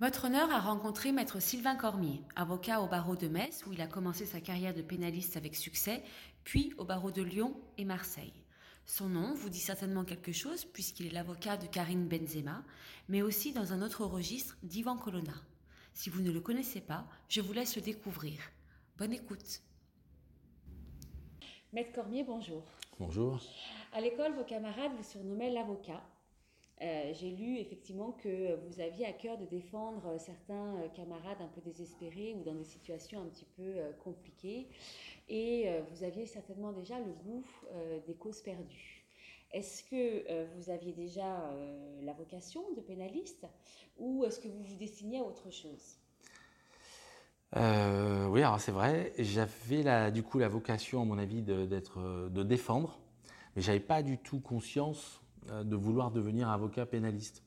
Votre honneur a rencontré maître Sylvain Cormier, avocat au barreau de Metz où il a commencé sa carrière de pénaliste avec succès, puis au barreau de Lyon et Marseille. Son nom vous dit certainement quelque chose puisqu'il est l'avocat de Karine Benzema, mais aussi dans un autre registre d'Ivan Colonna. Si vous ne le connaissez pas, je vous laisse le découvrir. Bonne écoute. Maître Cormier, bonjour. Bonjour. À l'école, vos camarades vous surnommaient l'avocat. Euh, j'ai lu effectivement que vous aviez à cœur de défendre certains euh, camarades un peu désespérés ou dans des situations un petit peu euh, compliquées. Et vous aviez certainement déjà le goût des causes perdues. Est-ce que vous aviez déjà la vocation de pénaliste ou est-ce que vous vous destiniez à autre chose? Oui, alors c'est vrai. J'avais du coup la vocation, à mon avis, d'être, de défendre, mais j'avais pas du tout conscience euh, de vouloir devenir avocat pénaliste.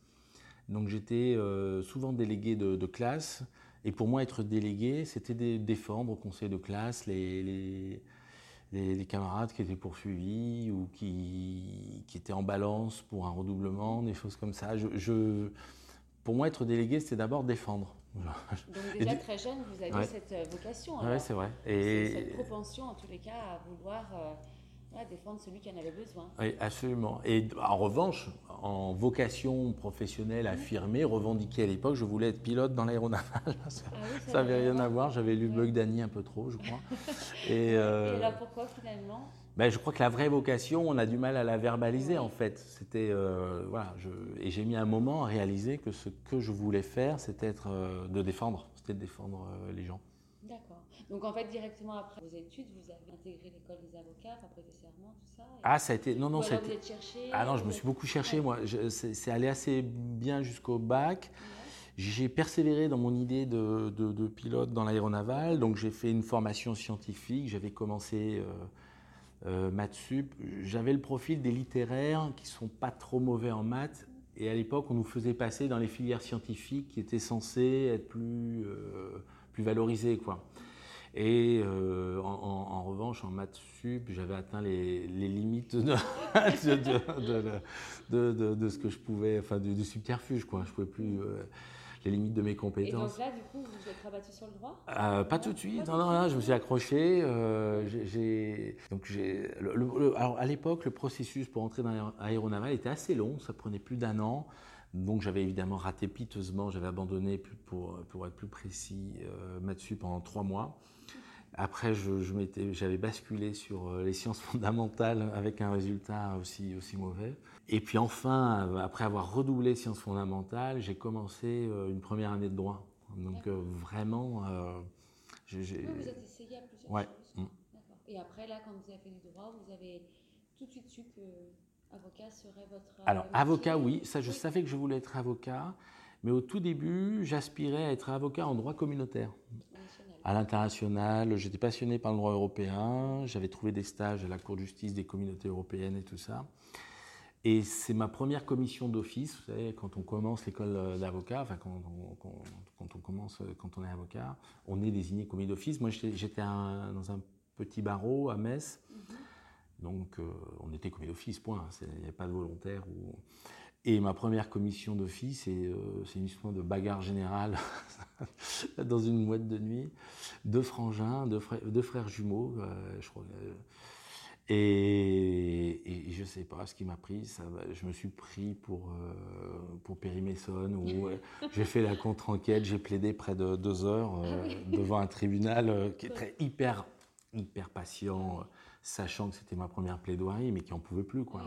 Donc j'étais euh, souvent délégué de, classe, et pour moi être délégué, c'était défendre au conseil de classe les, les, camarades qui étaient poursuivis ou qui, qui, étaient en balance pour un redoublement, des choses comme ça. Je, pour moi, être délégué, c'était d'abord défendre. Donc déjà très jeune, vous aviez cette euh, vocation. Oui, c'est vrai. Et cette propension, en tous les cas, à vouloir défendre celui qui en avait besoin. Oui, absolument. Et en revanche, en vocation professionnelle affirmée, revendiquée à l'époque, je voulais être pilote dans l'aéronaval. ça n'avait ah rien à voir. J'avais lu Bug Danny un peu trop, je crois. Et, euh, là, pourquoi finalement? ben, je crois que la vraie vocation, on a du mal à la verbaliser en fait. C'était euh, voilà, je, et j'ai mis un moment à réaliser que ce que je voulais faire, c'était être euh, de défendre, c'était de défendre les gens. D'accord. Donc en fait, directement après vos études, vous avez intégré l'école des avocats, après des serments, tout ça Ah, ça a été. Non, non, ça a été. Ah non, je me suis beaucoup cherché, moi. C'est allé assez bien jusqu'au bac. J'ai persévéré dans mon idée de, de, pilote dans l'aéronaval, donc j'ai fait une formation scientifique. J'avais commencé euh, euh, maths sup. J'avais le profil des littéraires qui sont pas trop mauvais en maths. Et à l'époque, on nous faisait passer dans les filières scientifiques qui étaient censées être plus, euh, plus valorisées, quoi. Et euh, en, revanche, en maths sup, j'avais atteint les, limites de, de, ce que je pouvais, enfin du, subterfuge, quoi. Je pouvais plus. Euh, les limites de mes compétences. Et donc là, du coup, vous êtes rabattu sur le droit? Euh, Pas tout de suite. Non, non, là, je me suis accroché. j'ai, donc j'ai, alors à l'époque, le processus pour entrer dans l'aéronaval était assez long. Ça prenait plus d'un an. Donc j'avais évidemment raté piteusement. J'avais abandonné pour, pour être plus précis euh, dessus pendant trois mois. Après, j'avais basculé sur euh, les sciences fondamentales avec un résultat aussi, aussi mauvais. Et puis enfin, euh, après avoir redoublé sciences fondamentales, j'ai commencé euh, une première année de droit. Donc vraiment... Euh, vous êtes essayé à plusieurs ouais. choses. Mm. Et après, là, quand vous avez fait du droit, vous avez tout de suite su que avocat serait votre... Alors, avocat, oui. Ça, je savais que je voulais être avocat. Mais au tout début, j'aspirais à être avocat en droit communautaire à l'international. J'étais passionné par le droit européen. J'avais trouvé des stages à la Cour de justice des communautés européennes et tout ça. Et c'est ma première commission d'office. Vous savez, quand on commence l'école d'avocat, enfin quand on, quand, on, commence, quand on est avocat, on est désigné commis d'office. Moi, j'étais dans un petit barreau à Metz. Mm-hmm. Donc, euh, on était commis d'office, point. Il n'y avait pas de volontaire. Ou... Et ma première commission d'office, euh, c'est une histoire de bagarre générale dans une boîte de nuit. Deux frangins, deux frères, deux frères jumeaux, euh, je crois. Euh, et, et, je sais pas ce qui m'a pris. Ça, je me suis pris pour, pour Mason, où j'ai fait la contre-enquête, j'ai plaidé près de deux heures ah devant un tribunal qui est très hyper, hyper patient sachant que c'était ma première plaidoirie, mais qui n'en pouvait plus. Quoi.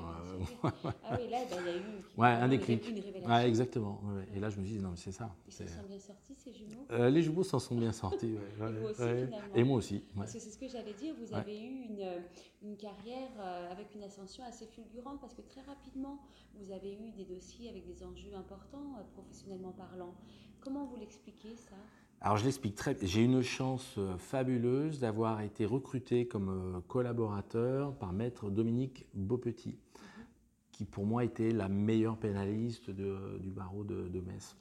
ah oui, là, bah, il y a eu ouais, un déclic. Une révélation. Ouais, exactement. Et là, je me suis dit, non, mais c'est ça. Ils s'en sont bien sortis, ces jumeaux? Euh, Les jumeaux s'en sont bien sortis. Et moi aussi. Parce que c'est ce que j'allais dire, vous avez eu une, une carrière euh, avec une ascension assez fulgurante, parce que très rapidement, vous avez eu des dossiers avec des enjeux importants, euh, professionnellement parlant. Comment vous l'expliquez, ça? Alors je l'explique très J'ai une chance euh, fabuleuse d'avoir été recruté comme euh, collaborateur par maître Dominique Beaupetit, qui pour moi était la meilleure pénaliste du barreau de, Metz.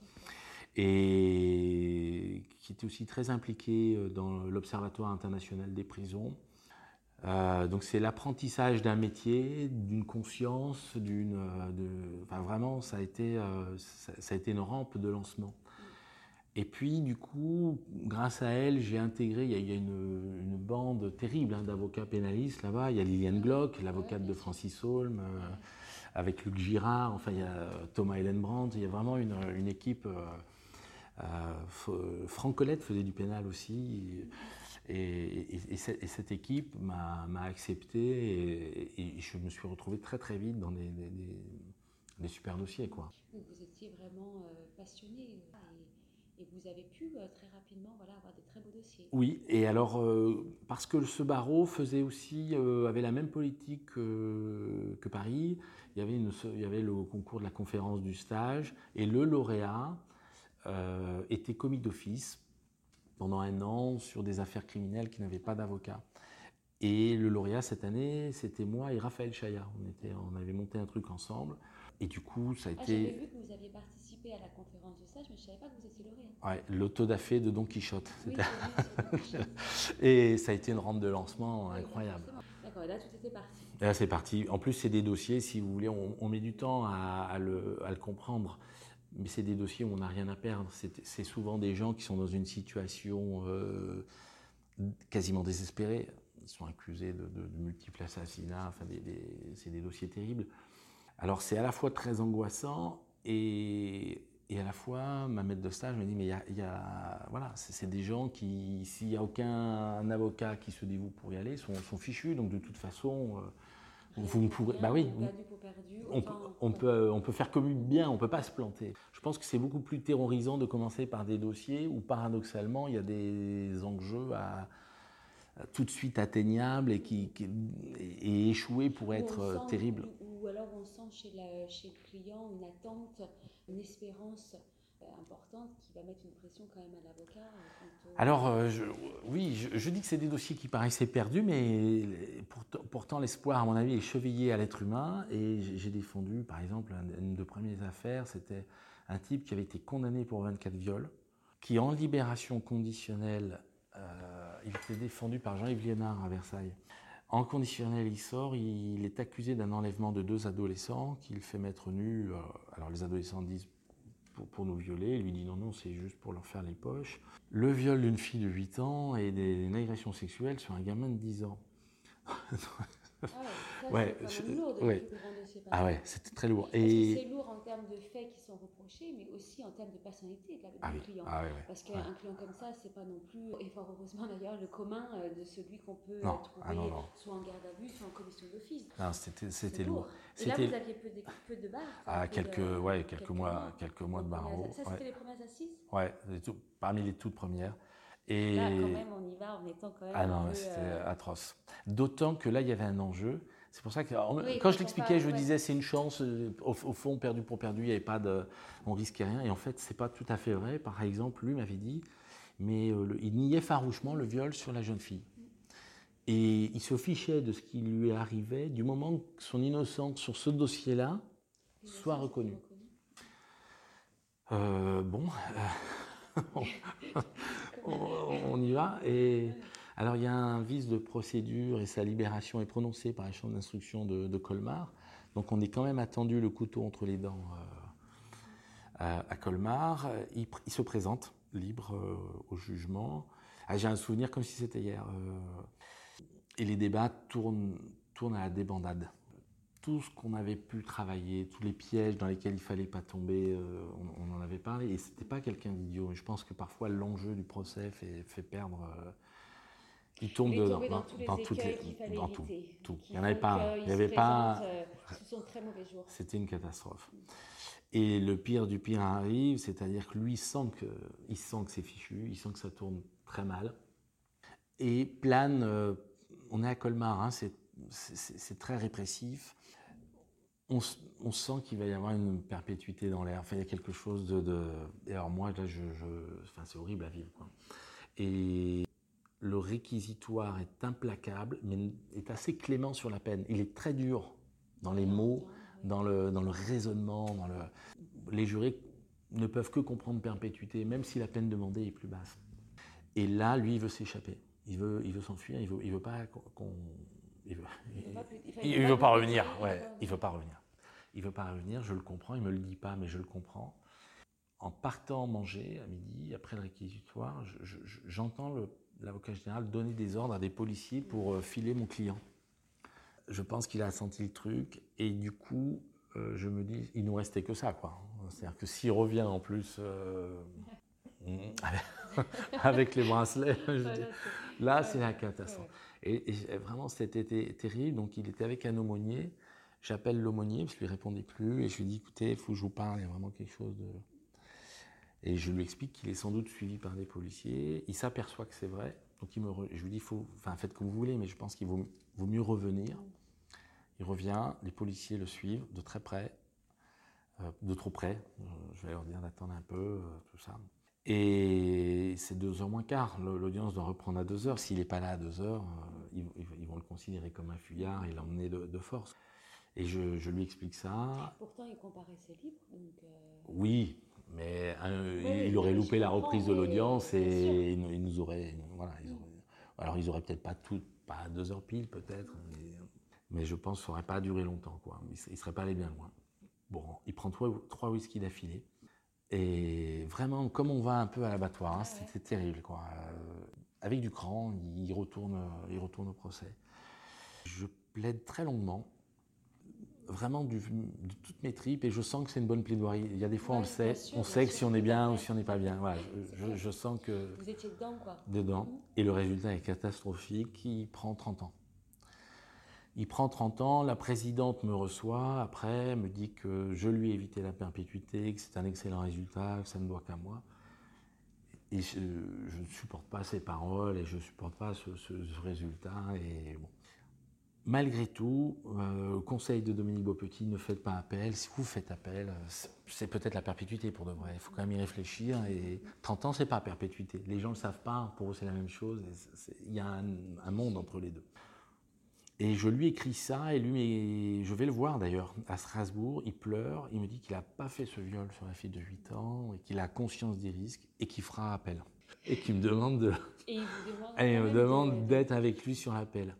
Et qui était aussi très impliqué euh, dans l'Observatoire international des prisons. donc c'est l'apprentissage d'un métier, d'une conscience, d'une, enfin vraiment ça a été, ça, a été une rampe de lancement. Et puis, du coup, grâce à elle, j'ai intégré, il y a, une, bande terrible hein, d'avocats pénalistes là-bas. Il y a Liliane Glock, l'avocate de Francis Holm, euh, avec Luc Girard, enfin, il y a Thomas Brandt. Il y a vraiment une, équipe. Euh, euh, Franck Colette faisait du pénal aussi. Et, cette équipe m'a accepté et, je me suis retrouvé très très vite dans des, super dossiers. Quoi. Vous étiez vraiment passionné et vous avez pu euh, très rapidement voilà, avoir des très beaux dossiers. Oui, et alors, euh, parce que ce barreau faisait aussi, euh, avait la même politique que, Paris, il y, avait une, il y avait le concours de la conférence du stage, et le lauréat était commis d'office pendant un an sur des affaires criminelles qui n'avaient pas d'avocat. Et le lauréat cette année, c'était moi et Raphaël. On, était, on avait monté un truc ensemble. Et du coup, ça a ah, été. J'avais vu que vous aviez participé à la conférence de stage, mais je ne savais pas que vous étiez lauréat. Ouais, l'autodafé de Don Quichotte. et ça a été une rampe de lancement incroyable. D'accord, là, tout était parti. Et là, c'est parti. En plus, c'est des dossiers, si vous voulez, on, met du temps à, le, à le, comprendre. Mais c'est des dossiers où on n'a rien à perdre. C'est souvent des gens qui sont dans une situation euh, quasiment désespérée. Ils sont accusés de, de, multiples assassinats. Enfin, c'est des dossiers terribles. Alors c'est à la fois très angoissant et, et, à la fois ma maître de stage me dit mais il y a, voilà c'est des gens qui s'il n'y a aucun avocat qui se dévoue pour y aller sont, sont fichus. Donc de toute façon euh, vous ne pourrez bah oui on, on, peut on peut faire comme bien on peut pas se planter. Je pense que c'est beaucoup plus terrorisant de commencer par des dossiers où paradoxalement il y a des enjeux à tout de suite atteignables et qui, et échouer pour être terrible ou alors on sent chez, chez le client une attente, une espérance euh, importante qui va mettre une pression quand même à l'avocat euh, Alors, euh, oui, je, dis que c'est des dossiers qui paraissaient perdus, mais pourtant, l'espoir, à mon avis, est chevillé à l'être humain. Et j'ai défendu, par exemple, une de premières affaires, c'était un type qui avait été condamné pour 24 viols, qui en libération conditionnelle, il était défendu par Jean-Yves Liénard à Versailles. En conditionnel, il sort, il est accusé d'un enlèvement de deux adolescents qu'il fait mettre nus. Euh, alors les adolescents disent pour, nous violer, il lui dit non, non, c'est juste pour leur faire les poches. Le viol d'une fille de 8 ans et des, une agression sexuelle sur un gamin de 10 ans. Ah ouais, lourd de ouais. Ah ouais, c'était très lourd. Et... C'est lourd en termes de faits qui sont reprochés, mais aussi en termes de personnalité de ah client. Ah Parce qu'un client comme ça, c'est pas non plus, et fort heureusement d'ailleurs, le commun euh, de celui qu'on peut euh, trouver ah soit en garde à vue, soit en commission d'office. Non, c'était lourd. Et là, vous aviez peu de, peu de barres Ah, quelques, ouais, quelques, mois, quelques mois de barreau. Ça, c'était les premières assises? Ouais, parmi les toutes premières. Et... Là, quand même, on y va en étant quand même. Ah non, c'était euh, atroce. D'autant que là, il y avait un enjeu. C'est pour ça que quand je l'expliquais, je disais c'est une chance. Euh, au, fond, perdu pour perdu, il n'y avait pas de, on risquait rien. Et en fait, c'est pas tout à fait vrai. Par exemple, lui m'avait dit, mais euh, il niait farouchement le viol sur la jeune fille. Et il se fichait de ce qui lui arrivait du moment que son innocence sur ce dossier-là soit reconnue. bon, on, y va. Et alors, il y a un vice de procédure et sa libération est prononcée par la chambre d'instruction de, Colmar. Donc, on est quand même attendu le couteau entre les dents euh, à, Colmar. Il, se présente libre euh, au jugement. Ah, j'ai un souvenir comme si c'était hier. Euh, et les débats tournent à la débandade tout ce qu'on avait pu travailler, tous les pièges dans lesquels il fallait pas tomber, euh, on, en avait parlé. Et c'était pas quelqu'un d'idiot. Je pense que parfois l'enjeu du procès fait, fait perdre. Euh, il tombe dans, dans, dans, toutes les, dans tout, tout. Il n'y en avait pas. Il y avait pas. Euh, ce sont très mauvais jours. C'était une catastrophe. Et le pire du pire arrive, c'est-à-dire que lui sent que, il sent que c'est fichu, il sent que ça tourne très mal. Et plane, on est à Colmar, hein, c'est très répressif on, sent qu'il va y avoir une perpétuité dans l'air. Enfin, il y a quelque chose de. Et alors, moi, là, je. Enfin, c'est horrible à vivre. Et le réquisitoire est implacable, mais est assez clément sur la peine. Il est très dur dans les mots, dans le, dans le raisonnement. Dans le... Les jurés ne peuvent que comprendre perpétuité, même si la peine demandée est plus basse. Et là, lui, il veut s'échapper. Il veut, il veut s'enfuir. Il veut, il veut pas qu'on. Il veut, il, veut pas revenir. Ouais, il veut pas revenir. Il ne veut pas revenir, je le comprends, il ne me le dit pas, mais je le comprends. En partant manger à midi, après le réquisitoire, j'entends l'avocat général donner des ordres à des policiers pour euh, filer mon client. Je pense qu'il a senti le truc et du coup, euh, je me dis, il nous restait que ça, quoi. C'est-à-dire que s'il revient en plus euh, avec les bracelets, là, c'est la catastrophe. Et, vraiment, c'était terrible. Donc, il était avec un aumônier. J'appelle l'aumônier parce qu'il ne répondait plus et je lui dis, écoutez, il faut que je vous parle, il y a vraiment quelque chose de... Et je lui explique qu'il est sans doute suivi par des policiers. Il s'aperçoit que c'est vrai. Donc me je lui dis, faut, enfin, faites comme vous voulez, mais je pense qu'il vaut, mieux revenir. Il revient, les policiers le suivent de très près, euh, de trop près. Euh, je vais leur dire d'attendre un peu, euh, tout ça. Et c'est deux heures moins quart. L'audience doit reprendre à deux heures. S'il n'est pas là à deux heures, ils, vont le considérer comme un fuyard et l'emmener de, force. Et je, lui explique ça. Pourtant, il comparaissait libre. Donc Oui, mais il aurait loupé la reprise de l'audience et il, nous aurait, voilà, alors ils auraient peut-être pas tout, pas deux heures pile peut-être, mais, je pense que ça n'aurait pas duré longtemps, quoi. Il ne serait pas allé bien loin. Bon, il prend trois, trois whisky d'affilée. Et vraiment, comme on va un peu à l'abattoir, hein, c'était terrible, quoi. Euh, avec du cran, il retourne, il retourne au procès. Je plaide très longuement vraiment du, de toutes mes tripes et je sens que c'est une bonne plaidoirie. Il y a des fois, on le sait, on sait que si on est bien ou si on n'est pas bien. Voilà, je, sens que. Vous étiez dedans, quoi. Dedans. Mhm. Et le résultat est catastrophique. Il prend 30 ans. Il prend 30 ans. La présidente me reçoit après, me dit que je lui ai évité la perpétuité, que c'est un excellent résultat, que ça ne doit qu'à moi. Et je, ne supporte pas ces paroles et je ne supporte pas ce, résultat. Et. Malgré tout, euh, conseil de Dominique Beaupetit, ne faites pas appel. Si vous faites appel, c'est peut-être la perpétuité pour de vrai. Il faut quand même y réfléchir. Et 30 ans, c'est pas perpétuité. Les gens ne le savent pas. Pour eux, c'est la même chose. Il y a un, monde entre les deux. Et je lui écris ça, et lui, je vais le voir d'ailleurs à Strasbourg, il pleure, il me dit qu'il n'a pas fait ce viol sur la fille de 8 ans, et qu'il a conscience des risques, et qu'il fera appel. Et qu'il me demande de... Et il vous demande, et il me demande d'être avec lui sur l'appel.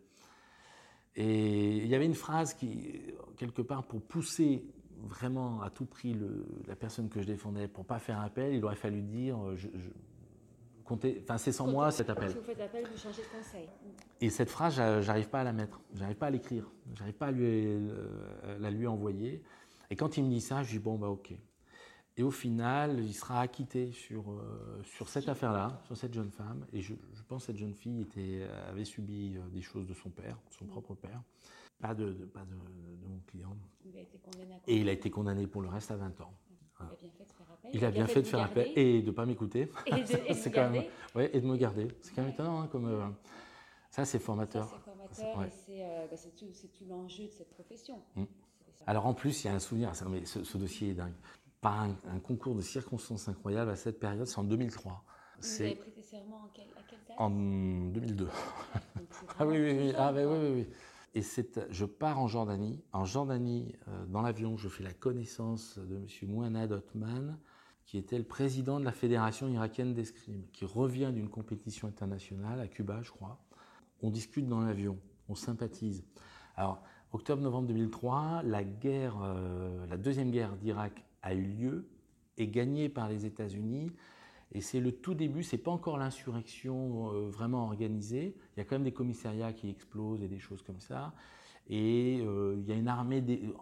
Et il y avait une phrase qui, quelque part, pour pousser vraiment à tout prix le, la personne que je défendais, pour pas faire appel, il aurait fallu dire, euh, je, enfin c'est sans moi cet appel. Si vous faites appel, vous changez de conseil. Et cette phrase, j'arrive pas à la mettre, j'arrive pas à l'écrire, j'arrive pas à lui, euh, la lui envoyer. Et quand il me dit ça, je dis bon bah ok. Et au final, il sera acquitté sur, euh, sur cette affaire-là, sur cette jeune femme. Et je, pense que cette jeune fille était, avait subi euh, des choses de son père, son propre père. Pas de, pas de, mon client. Il a été condamné et il a été condamné pour le reste à 20 ans. Il a bien fait de faire appel. Il a bien fait de faire appel et de ne pas m'écouter. Et de, et quand même, ouais, et de me garder. C'est quand même étonnant. Hein, comme, euh, ça, c'est formateur. C'est formateur et bah, c'est tout, tout l'enjeu de cette profession. Mmh. Alors en plus, il y a un souvenir. Mais ce, ce dossier est dingue par un, concours de circonstances incroyables à cette période, c'est en 2003. Vous avez prêté serment à quelle date? En 2002. ah oui, oui, oui. Ah, oui, oui, oui. Et je pars en Jordanie. En Jordanie, euh, dans l'avion, je fais la connaissance de M. Mouanad Othman, qui était le président de la Fédération irakienne d'escrime, qui revient d'une compétition internationale à Cuba, je crois. On discute dans l'avion, on sympathise. Alors, octobre-novembre 2003, la euh, la deuxième guerre d'Irak a eu lieu, est gagné par les États-Unis. Et c'est le tout début, c'est pas encore l'insurrection euh, vraiment organisée. Il y a quand même des commissariats qui explosent et des choses comme ça. Et euh, il y a une armée euh,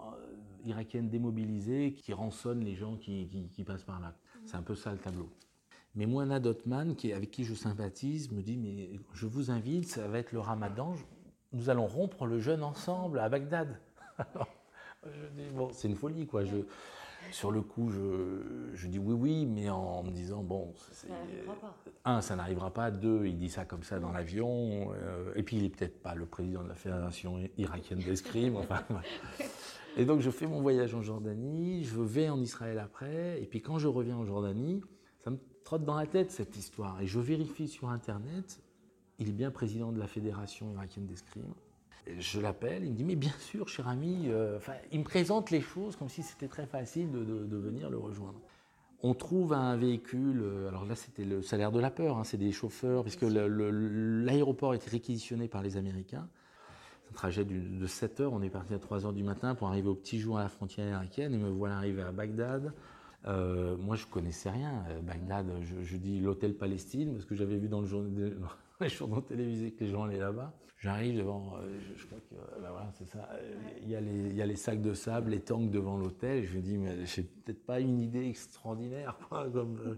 irakienne démobilisée qui rançonne les gens qui, passent par là. C'est un peu ça le tableau. Mais Moana Dotman, avec qui je sympathise, me dit Mais je vous invite, ça va être le ramadan, nous allons rompre le jeûne ensemble à Bagdad. je dis Bon, c'est une folie, quoi. Sur le coup, je, dis oui, oui, mais en me disant, bon, un, ça n'arrivera pas, deux, il dit ça comme ça dans l'avion, euh, et puis il n'est peut-être pas le président de la Fédération irakienne d'escrime, enfin. Et donc je fais mon voyage en Jordanie, je vais en Israël après, et puis quand je reviens en Jordanie, ça me trotte dans la tête cette histoire, et je vérifie sur Internet, il est bien président de la Fédération irakienne d'escrime. Je l'appelle, il me dit Mais bien sûr, cher ami, euh, il me présente les choses comme si c'était très facile de, venir le rejoindre. On trouve un véhicule, euh, alors là c'était le salaire de la peur, hein, c'est des chauffeurs, puisque l'aéroport était réquisitionné par les Américains. C'est un trajet de 7 heures, on est parti à 3 heures du matin pour arriver au petit jour à la frontière irakienne, et me voilà arriver à Bagdad. Euh, moi, je connaissais rien. Bagdad, je, dis l'hôtel Palestine parce que j'avais vu dans, le journal, les journaux télévisés que les gens allaient là-bas. J'arrive devant, je, crois que ben voilà, c'est ça. Il y, a les, sacs de sable, les tanks devant l'hôtel. Je me dis, mais j'ai peut-être pas une idée extraordinaire, quoi. Comme,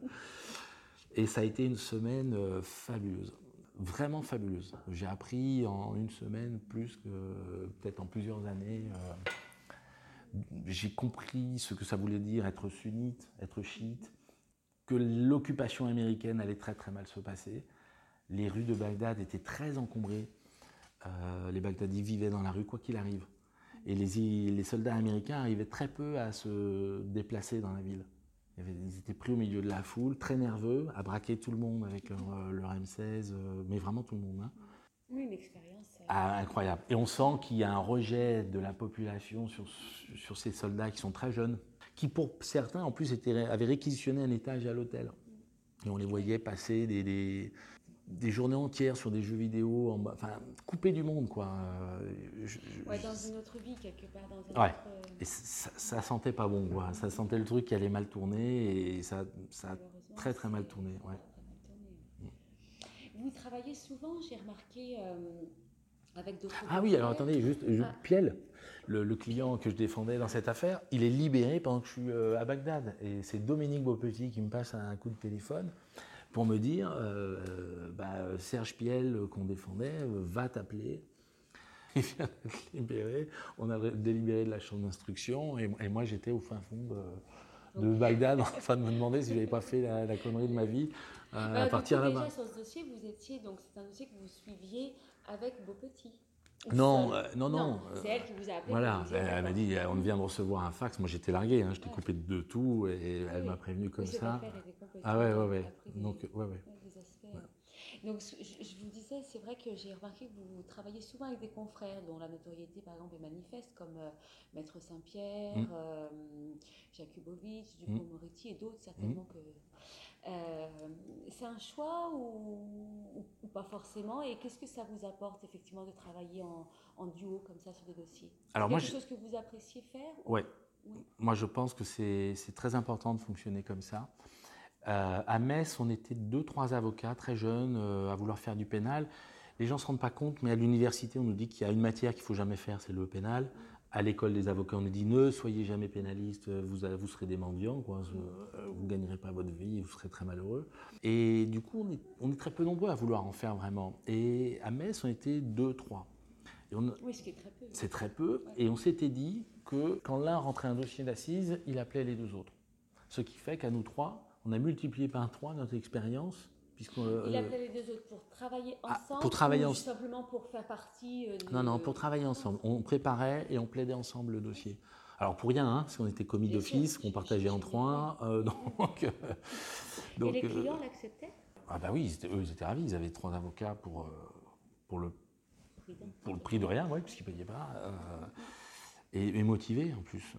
et ça a été une semaine fabuleuse vraiment fabuleuse. J'ai appris en une semaine plus que peut-être en plusieurs années. Euh, j'ai compris ce que ça voulait dire être sunnite, être chiite, que l'occupation américaine allait très très mal se passer. Les rues de Bagdad étaient très encombrées. Euh, les Baghdadis vivaient dans la rue quoi qu'il arrive. Et les, les soldats américains arrivaient très peu à se déplacer dans la ville. Ils étaient pris au milieu de la foule, très nerveux, à braquer tout le monde avec leur, euh, M16, euh, mais vraiment tout le monde. Hein. Oui, une expérience. Ah, incroyable. Et on sent qu'il y a un rejet de la population sur, sur ces soldats qui sont très jeunes, qui pour certains en plus étaient, avaient réquisitionné un étage à l'hôtel. Et on les voyait passer des, des, des journées entières sur des jeux vidéo, en, enfin, coupé du monde, quoi. ouais, dans une autre vie, quelque part. Dans ouais. Euh, et ça, ça, sentait pas bon, quoi. Ça sentait le truc qui allait mal tourner et ça, ça a très, très mal tourné. Ouais. Vous travaillez souvent, j'ai remarqué, euh, avec d'autres. Ah oui, alors attendez, juste, ah. Piel, le, le, client que je défendais dans cette affaire, il est libéré pendant que je suis euh, à Bagdad. Et c'est Dominique Beaupetit qui me passe un coup de téléphone pour me dire euh, euh, bah, Serge Piel, euh, qu'on défendait, va t'appeler. Il vient d'être libéré. On a délibéré de la chambre d'instruction et, moi j'étais au fin fond de, Bagdad en train de me demander si je n'avais pas fait la, connerie de ma vie à partir là-bas. Sur ce dossier, vous étiez, donc c'est un dossier que vous suiviez avec vos petits. Non, non, non, C'est elle qui vous a appelé. Voilà, elle, m'a dit on vient de recevoir un fax. Moi j'étais largué, hein, j'étais coupé de tout et elle m'a prévenu comme ça. Ah ouais, ouais, ouais. Donc, ouais, ouais. Donc, je, vous disais, c'est vrai que j'ai remarqué que vous travaillez souvent avec des confrères dont la notoriété, par exemple, est manifeste, comme euh, Maître Saint-Pierre, mmh. euh, Jakubovic, Dupont-Moretti et d'autres, certainement mmh. que. Euh, c'est un choix ou, pas forcément? Et qu'est-ce que ça vous apporte effectivement de travailler en, duo comme ça sur des dossiers? Alors quelque chose que vous appréciez faire ouais. Oui. Moi, je pense que c'est très important de fonctionner comme ça. Euh, à Metz, on était deux, trois avocats très jeunes euh, à vouloir faire du pénal. Les gens ne se rendent pas compte, mais à l'université, on nous dit qu'il y a une matière qu'il faut jamais faire, c'est le pénal. À l'école des avocats, on nous dit ne soyez jamais pénaliste, vous, vous serez des mendiants, quoi. Euh, vous ne gagnerez pas votre vie, vous serez très malheureux. Et du coup, on est, on est, très peu nombreux à vouloir en faire vraiment. Et à Metz, on était deux, trois. oui, ce qui est très peu. C'est très peu. Et on s'était dit que quand l'un rentrait un dossier d'assises, il appelait les deux autres. Ce qui fait qu'à nous trois, on a multiplié par trois notre expérience. Euh, il appelait les deux autres pour travailler ah, ensemble Pour travailler ensemble. simplement pour faire partie euh, Non, non, pour travailler ensemble. On préparait et on plaidait ensemble le dossier. Alors pour rien, hein, parce qu'on était commis d'office, qu'on partageait en trois. Euh, donc, donc, et les clients l'acceptaient? Ah bah oui, eux ils étaient ravis. Ils avaient trois avocats pour, pour, le, pour le prix de rien, ouais, puisqu'ils ne payaient pas. et, et, motivés en plus.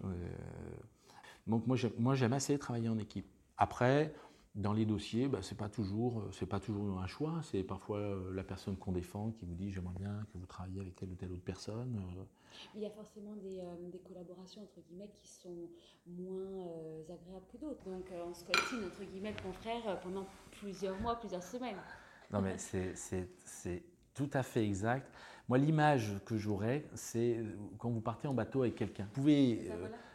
donc moi j'aime assez travailler en équipe. Après, dans les dossiers, bah, ce n'est pas, toujours, euh, pas toujours un choix. C'est parfois euh, la personne qu'on défend qui vous dit j'aimerais bien que vous travailliez avec telle ou telle autre personne. Euh. Il y a forcément des, des collaborations entre guillemets qui sont moins agréables que d'autres. Donc on se coltine entre guillemets le confrère pendant plusieurs mois, plusieurs semaines. Non mais c'est tout à fait exact. Moi l'image que j'aurais, c'est quand vous partez en bateau avec quelqu'un. Vous pouvez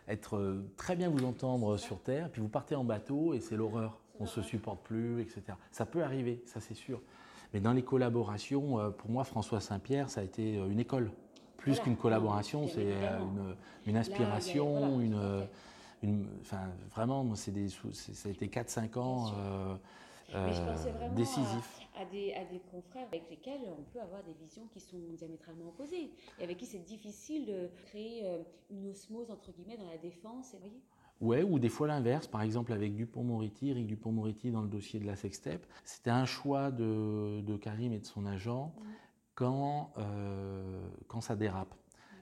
être euh, très bien vous entendre sur Terre, puis vous partez en bateau et c'est l'horreur. On ne se supporte plus, etc. Ça peut arriver, ça c'est sûr. Mais dans les collaborations, euh, pour moi, François Saint-Pierre, ça a été euh, une école. Plus qu'une collaboration, c'est une, inspiration, une, une, enfin, vraiment, c'est des, ça a été 4-5 ans euh, décisif. À, des, à, des, confrères avec lesquels on peut avoir des visions qui sont diamétralement opposées et avec qui c'est difficile de créer euh, une osmose entre guillemets dans la défense. Voyez Ouais, ou des fois l'inverse. Par exemple, avec Dupont-Moretti, Eric Dupont-Moretti dans le dossier de la sextep, c'était un choix de, de, Karim et de son agent mm. quand, euh, quand ça dérape,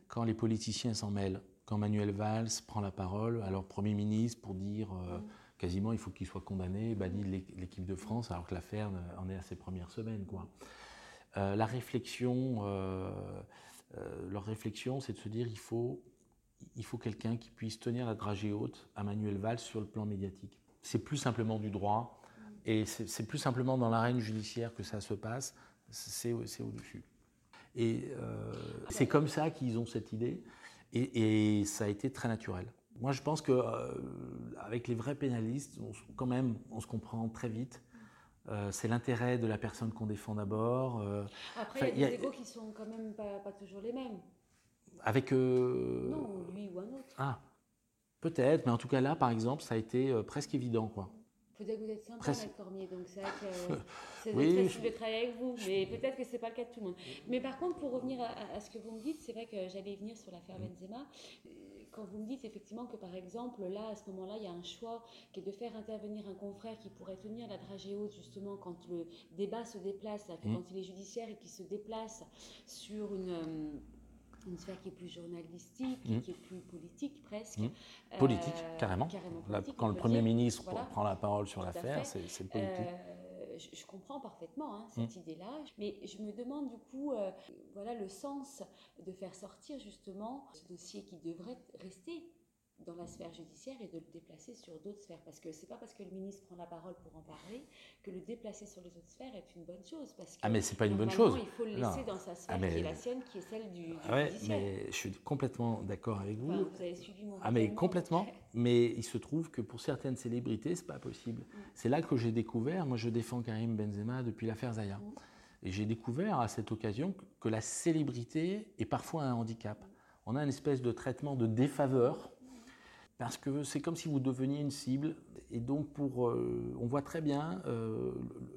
quand les politiciens s'en mêlent, quand Manuel Valls prend la parole, alors Premier ministre, pour dire mm quasiment, il faut qu'il soit condamné, banni de l'équipe de France, alors que l'affaire en est à ses premières semaines. Quoi. Euh, la réflexion, euh, euh, leur réflexion, c'est de se dire il faut il faut quelqu'un qui puisse tenir la dragée haute à Manuel Valls sur le plan médiatique. C'est plus simplement du droit et c'est plus simplement dans l'arène judiciaire que ça se passe, c'est au-dessus. Et euh, c'est comme ça qu'ils ont cette idée et, ça a été très naturel. Moi, je pense qu'avec les vrais pénalistes, quand même, on se comprend très vite. Euh, c'est l'intérêt de la personne qu'on défend d'abord. Euh, Après, il y a des égaux qui sont quand même pas, toujours les mêmes. Avec. Euh, non, lui ou un autre. Ah, peut-être, mais en tout cas là, par exemple, ça a été presque évident, quoi. Peut-être que vous êtes sympa, Presque... Cormier, donc c'est vrai que c'est oui, facile de travailler avec vous, mais peut-être que ce n'est pas le cas de tout le monde. Mais par contre, pour revenir à, à ce que vous me dites, c'est vrai que j'allais venir sur l'affaire mm. Benzema quand vous me dites effectivement que par exemple, là, à ce moment-là, il y a un choix qui est de faire intervenir un confrère qui pourrait tenir la dragée haute justement quand le débat se déplace, mmh. quand il est judiciaire et qui se déplace sur une euh, une sphère qui est plus journalistique, mmh. qui est plus politique presque. Mmh. Politique, euh, carrément. quand le Premier ministre prend la parole sur l'affaire, c'est politique. Euh, je, comprends parfaitement hein, cette mm. idée-là, mais je me demande du coup, euh, voilà le sens de faire sortir justement ce dossier qui devrait rester dans la sphère judiciaire et de le déplacer sur d'autres sphères. Parce que c'est pas parce que le ministre prend la parole pour en parler que le déplacer sur les autres sphères est une bonne chose. Parce que ah mais c'est pas une bonne chose. Il faut le laisser dans sa sphère ah, qui est la sienne, qui est celle du, ah ouais, mais je suis complètement d'accord avec vous. vous avez suivi mon Ah mais complètement. mais il se trouve que pour certaines célébrités, c'est pas possible. Mm. C'est là que j'ai découvert. Moi, je défends Karim Benzema depuis l'affaire Zaya. Mm. Et j'ai découvert à cette occasion que la célébrité est parfois un handicap. On a une espèce de traitement de défaveur parce que c'est comme si vous deveniez une cible. Et donc, pour, euh, on voit très bien euh,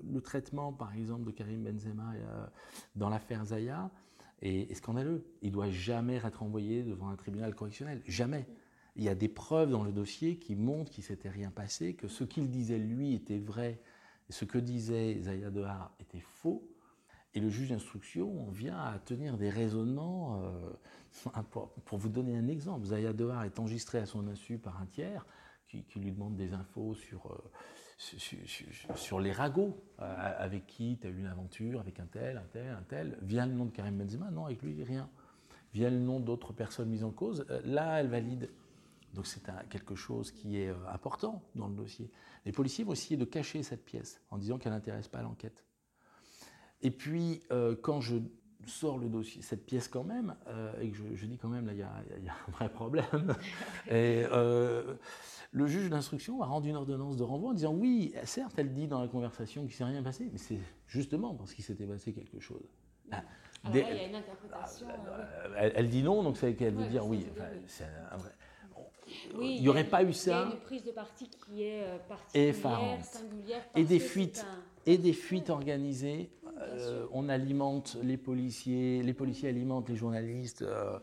le, traitement, par exemple, de Karim Benzema euh, dans l'affaire Zaya est, scandaleux. Il doit jamais être envoyé devant un tribunal correctionnel. Jamais. Il y a des preuves dans le dossier qui montrent qu'il s'était rien passé, que ce qu'il disait lui était vrai, et ce que disait Zaya Dehar était faux. Et le juge d'instruction vient à tenir des raisonnements. Euh, pour, vous donner un exemple, Zaya Dehar est enregistré à son insu par un tiers qui, lui demande des infos sur, euh, les ragots. Euh, avec qui tu as eu une aventure, avec un tel, un tel, un tel. Vient le nom de Karim Benzema Non, avec lui, rien. Vient le nom d'autres personnes mises en cause. là, elle valide. Donc c'est quelque chose qui est important dans le dossier. Les policiers vont essayer de cacher cette pièce en disant qu'elle n'intéresse pas l'enquête. Et puis, euh, quand je sors le dossier, cette pièce quand même, euh, et que je, dis quand même, là, il y, a un vrai problème, et euh, le juge d'instruction va rendre une ordonnance de renvoi en disant oui, certes, elle dit dans la conversation qu'il ne s'est rien passé, mais c'est justement parce qu'il s'était passé quelque chose. Ah, il y a une interprétation. elle, dit non, donc c'est qu'elle veut dire oui. c'est un vrai il n'y aurait pas eu ça. Il y a une prise de parti qui est particulière, singulière. Et des fuites, et des fuites organisées euh, on alimente les policiers, les policiers alimentent les journalistes euh,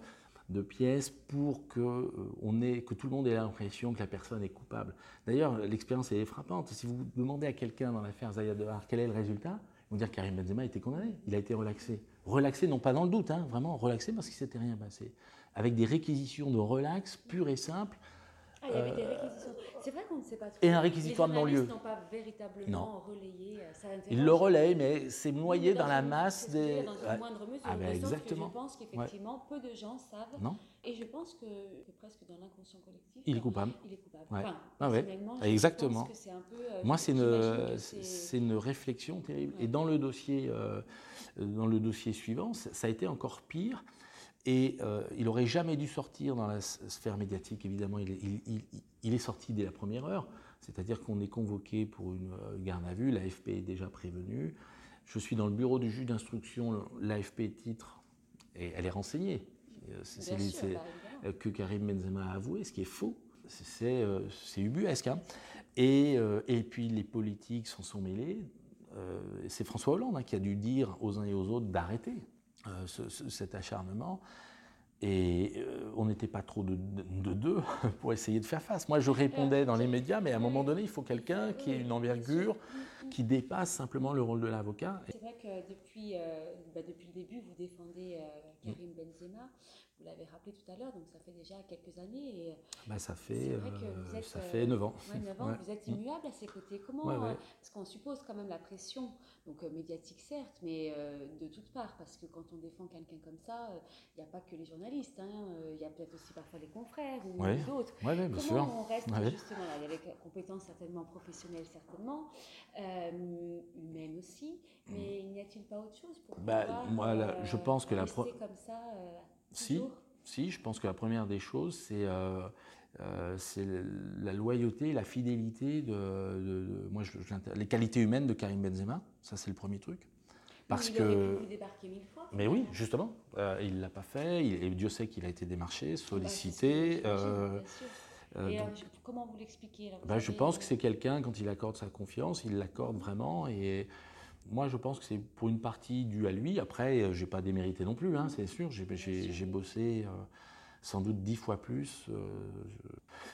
de pièces pour que, euh, que tout le monde ait l'impression que la personne est coupable. D'ailleurs, l'expérience est frappante. Si vous demandez à quelqu'un dans l'affaire Zaya Dehar quel est le résultat, ils vont dire Karim Benzema a été condamné. Il a été relaxé. Relaxé, non pas dans le doute, hein, vraiment relaxé parce qu'il ne s'était rien passé. Avec des réquisitions de relax pures et simples ah, il y avait des euh, réquisitions. C'est vrai qu'on ne sait pas trop. Et un réquisitoire de non-lieu. Les n'ont pas véritablement relayé. Euh, ça Ils le relayent, mais c'est noyé dans, la masse des. Dans une moindre mesure. Ah, ben exactement. je pense qu'effectivement, peu de gens savent. Non. Et je pense que, presque dans l'inconscient collectif. Il est coupable. Il est coupable. Ouais. Enfin, ah ouais. Exactement. Que un peu, euh, Moi, c'est une, c'est une réflexion terrible. Et dans le dossier, dans le dossier suivant, ça a été encore pire. Et euh, il n'aurait jamais dû sortir dans la sphère médiatique, évidemment, il est, sorti dès la première heure, c'est-à-dire qu'on est convoqué pour une euh, garde à vue, l'AFP est déjà prévenue. Je suis dans le bureau du juge d'instruction, l'AFP titre, et elle est renseignée. Euh, c'est bah, que Karim Benzema a avoué, ce qui est faux. C'est ubuesque. Hein. Et, et, puis les politiques s'en sont mêlés. c'est François Hollande hein, qui a dû dire aux uns et aux autres d'arrêter. Euh, cet acharnement. Et euh, on n'était pas trop de, deux pour essayer de faire face. Moi, je répondais dans les médias, mais à un moment donné, il faut quelqu'un qui ait une envergure, qui dépasse simplement le rôle de l'avocat. C'est vrai que depuis, euh, bah, depuis le début, vous défendez Karim Benzema. Vous l'avez rappelé tout à l'heure, donc ça fait déjà quelques années. Et bah, ça fait, êtes, ça fait 9 ans. 9 ans Vous êtes mm. immuable à ses côtés. Comment Parce qu'on suppose quand même la pression, donc médiatique certes, mais de toutes parts, parce que quand on défend quelqu'un comme ça, il n'y a pas que les journalistes, hein, il y a peut-être aussi parfois les confrères ou d'autres. Comment on reste justement là Il y a les compétences certainement professionnelles, certainement, humaines aussi, mm. mais n'y a-t-il pas autre chose pour bah, moi, je pense que la comme ça si, si, je pense que la première des choses, c'est euh, euh, la loyauté, la fidélité de, moi, je, les qualités humaines de Karim Benzema. Ça, c'est le premier truc. Parce il que. Pu débarquer mille fois. Mais oui, justement, euh, il ne l'a pas fait. et Dieu sait qu'il a été démarché, sollicité. et comment vous l'expliquez bah, Je pense que c'est quelqu'un, quand il accorde sa confiance, il l'accorde vraiment. Et moi, je pense que c'est pour une partie dû à lui. Après, euh, je n'ai pas démérité non plus, hein, c'est sûr. J'ai bossé euh, sans doute dix fois plus. Euh,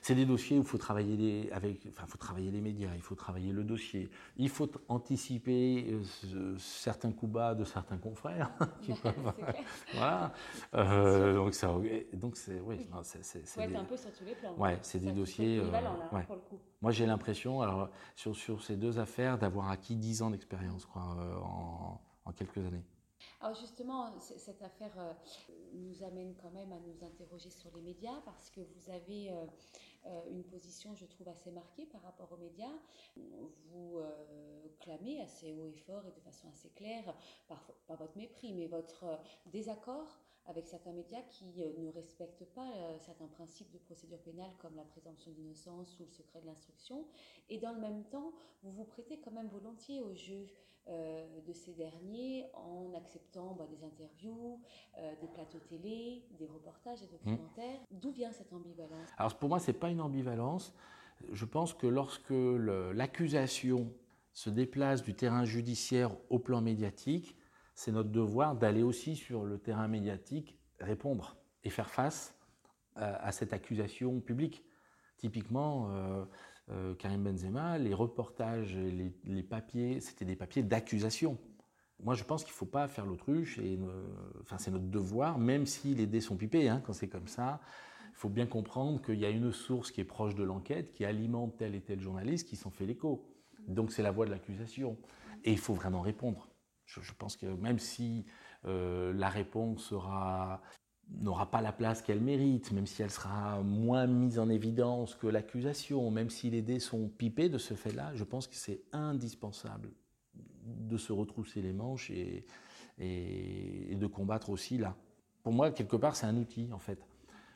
c'est des dossiers où il faut travailler les, avec, enfin, faut travailler les médias, il faut travailler le dossier, il faut anticiper euh, certains coups bas de certains confrères. voilà. Euh, donc ça, donc c'est, oui, c'est, un peu sur tous les plans. Ouais, c'est des dossiers. Moi, j'ai l'impression, alors sur, sur ces deux affaires, d'avoir acquis dix ans d'expérience, en quelques années. Alors justement, cette affaire euh, nous amène quand même à nous interroger sur les médias parce que vous avez euh, euh, une position, je trouve, assez marquée par rapport aux médias. Vous clamez assez haut et fort et de façon assez claire, parfois pas votre mépris, mais votre désaccord avec certains médias qui ne respectent pas certains principes de procédure pénale comme la présomption d'innocence ou le secret de l'instruction. Et dans le même temps, vous vous prêtez quand même volontiers au jeu euh, de ces derniers en acceptant bah, des interviews, euh, des plateaux télé, des reportages, des documentaires. D'où vient cette ambivalence? Alors pour moi, ce n'est pas une ambivalence. Je pense que lorsque l'accusation se déplace du terrain judiciaire au plan médiatique, c'est notre devoir d'aller aussi sur le terrain médiatique répondre et faire face euh, à, cette accusation publique. Typiquement, euh, Karim Benzema, les reportages, les, les papiers, c'était des papiers d'accusation. Moi, je pense qu'il ne faut pas faire l'autruche, enfin, c'est notre devoir, même si les dés sont pipés, hein, quand c'est comme ça. Il faut bien comprendre qu'il y a une source qui est proche de l'enquête, qui alimente tel et tel journaliste, qui s'en fait l'écho. Donc, c'est la voie de l'accusation. Et il faut vraiment répondre. Je, pense que même si euh, la réponse n'aura pas la place qu'elle mérite, même si elle sera moins mise en évidence que l'accusation, même si les dés sont pipés de ce fait-là, je pense que c'est indispensable de se retrousser les manches et, et, de combattre aussi là. Pour moi, quelque part, c'est un outil en fait.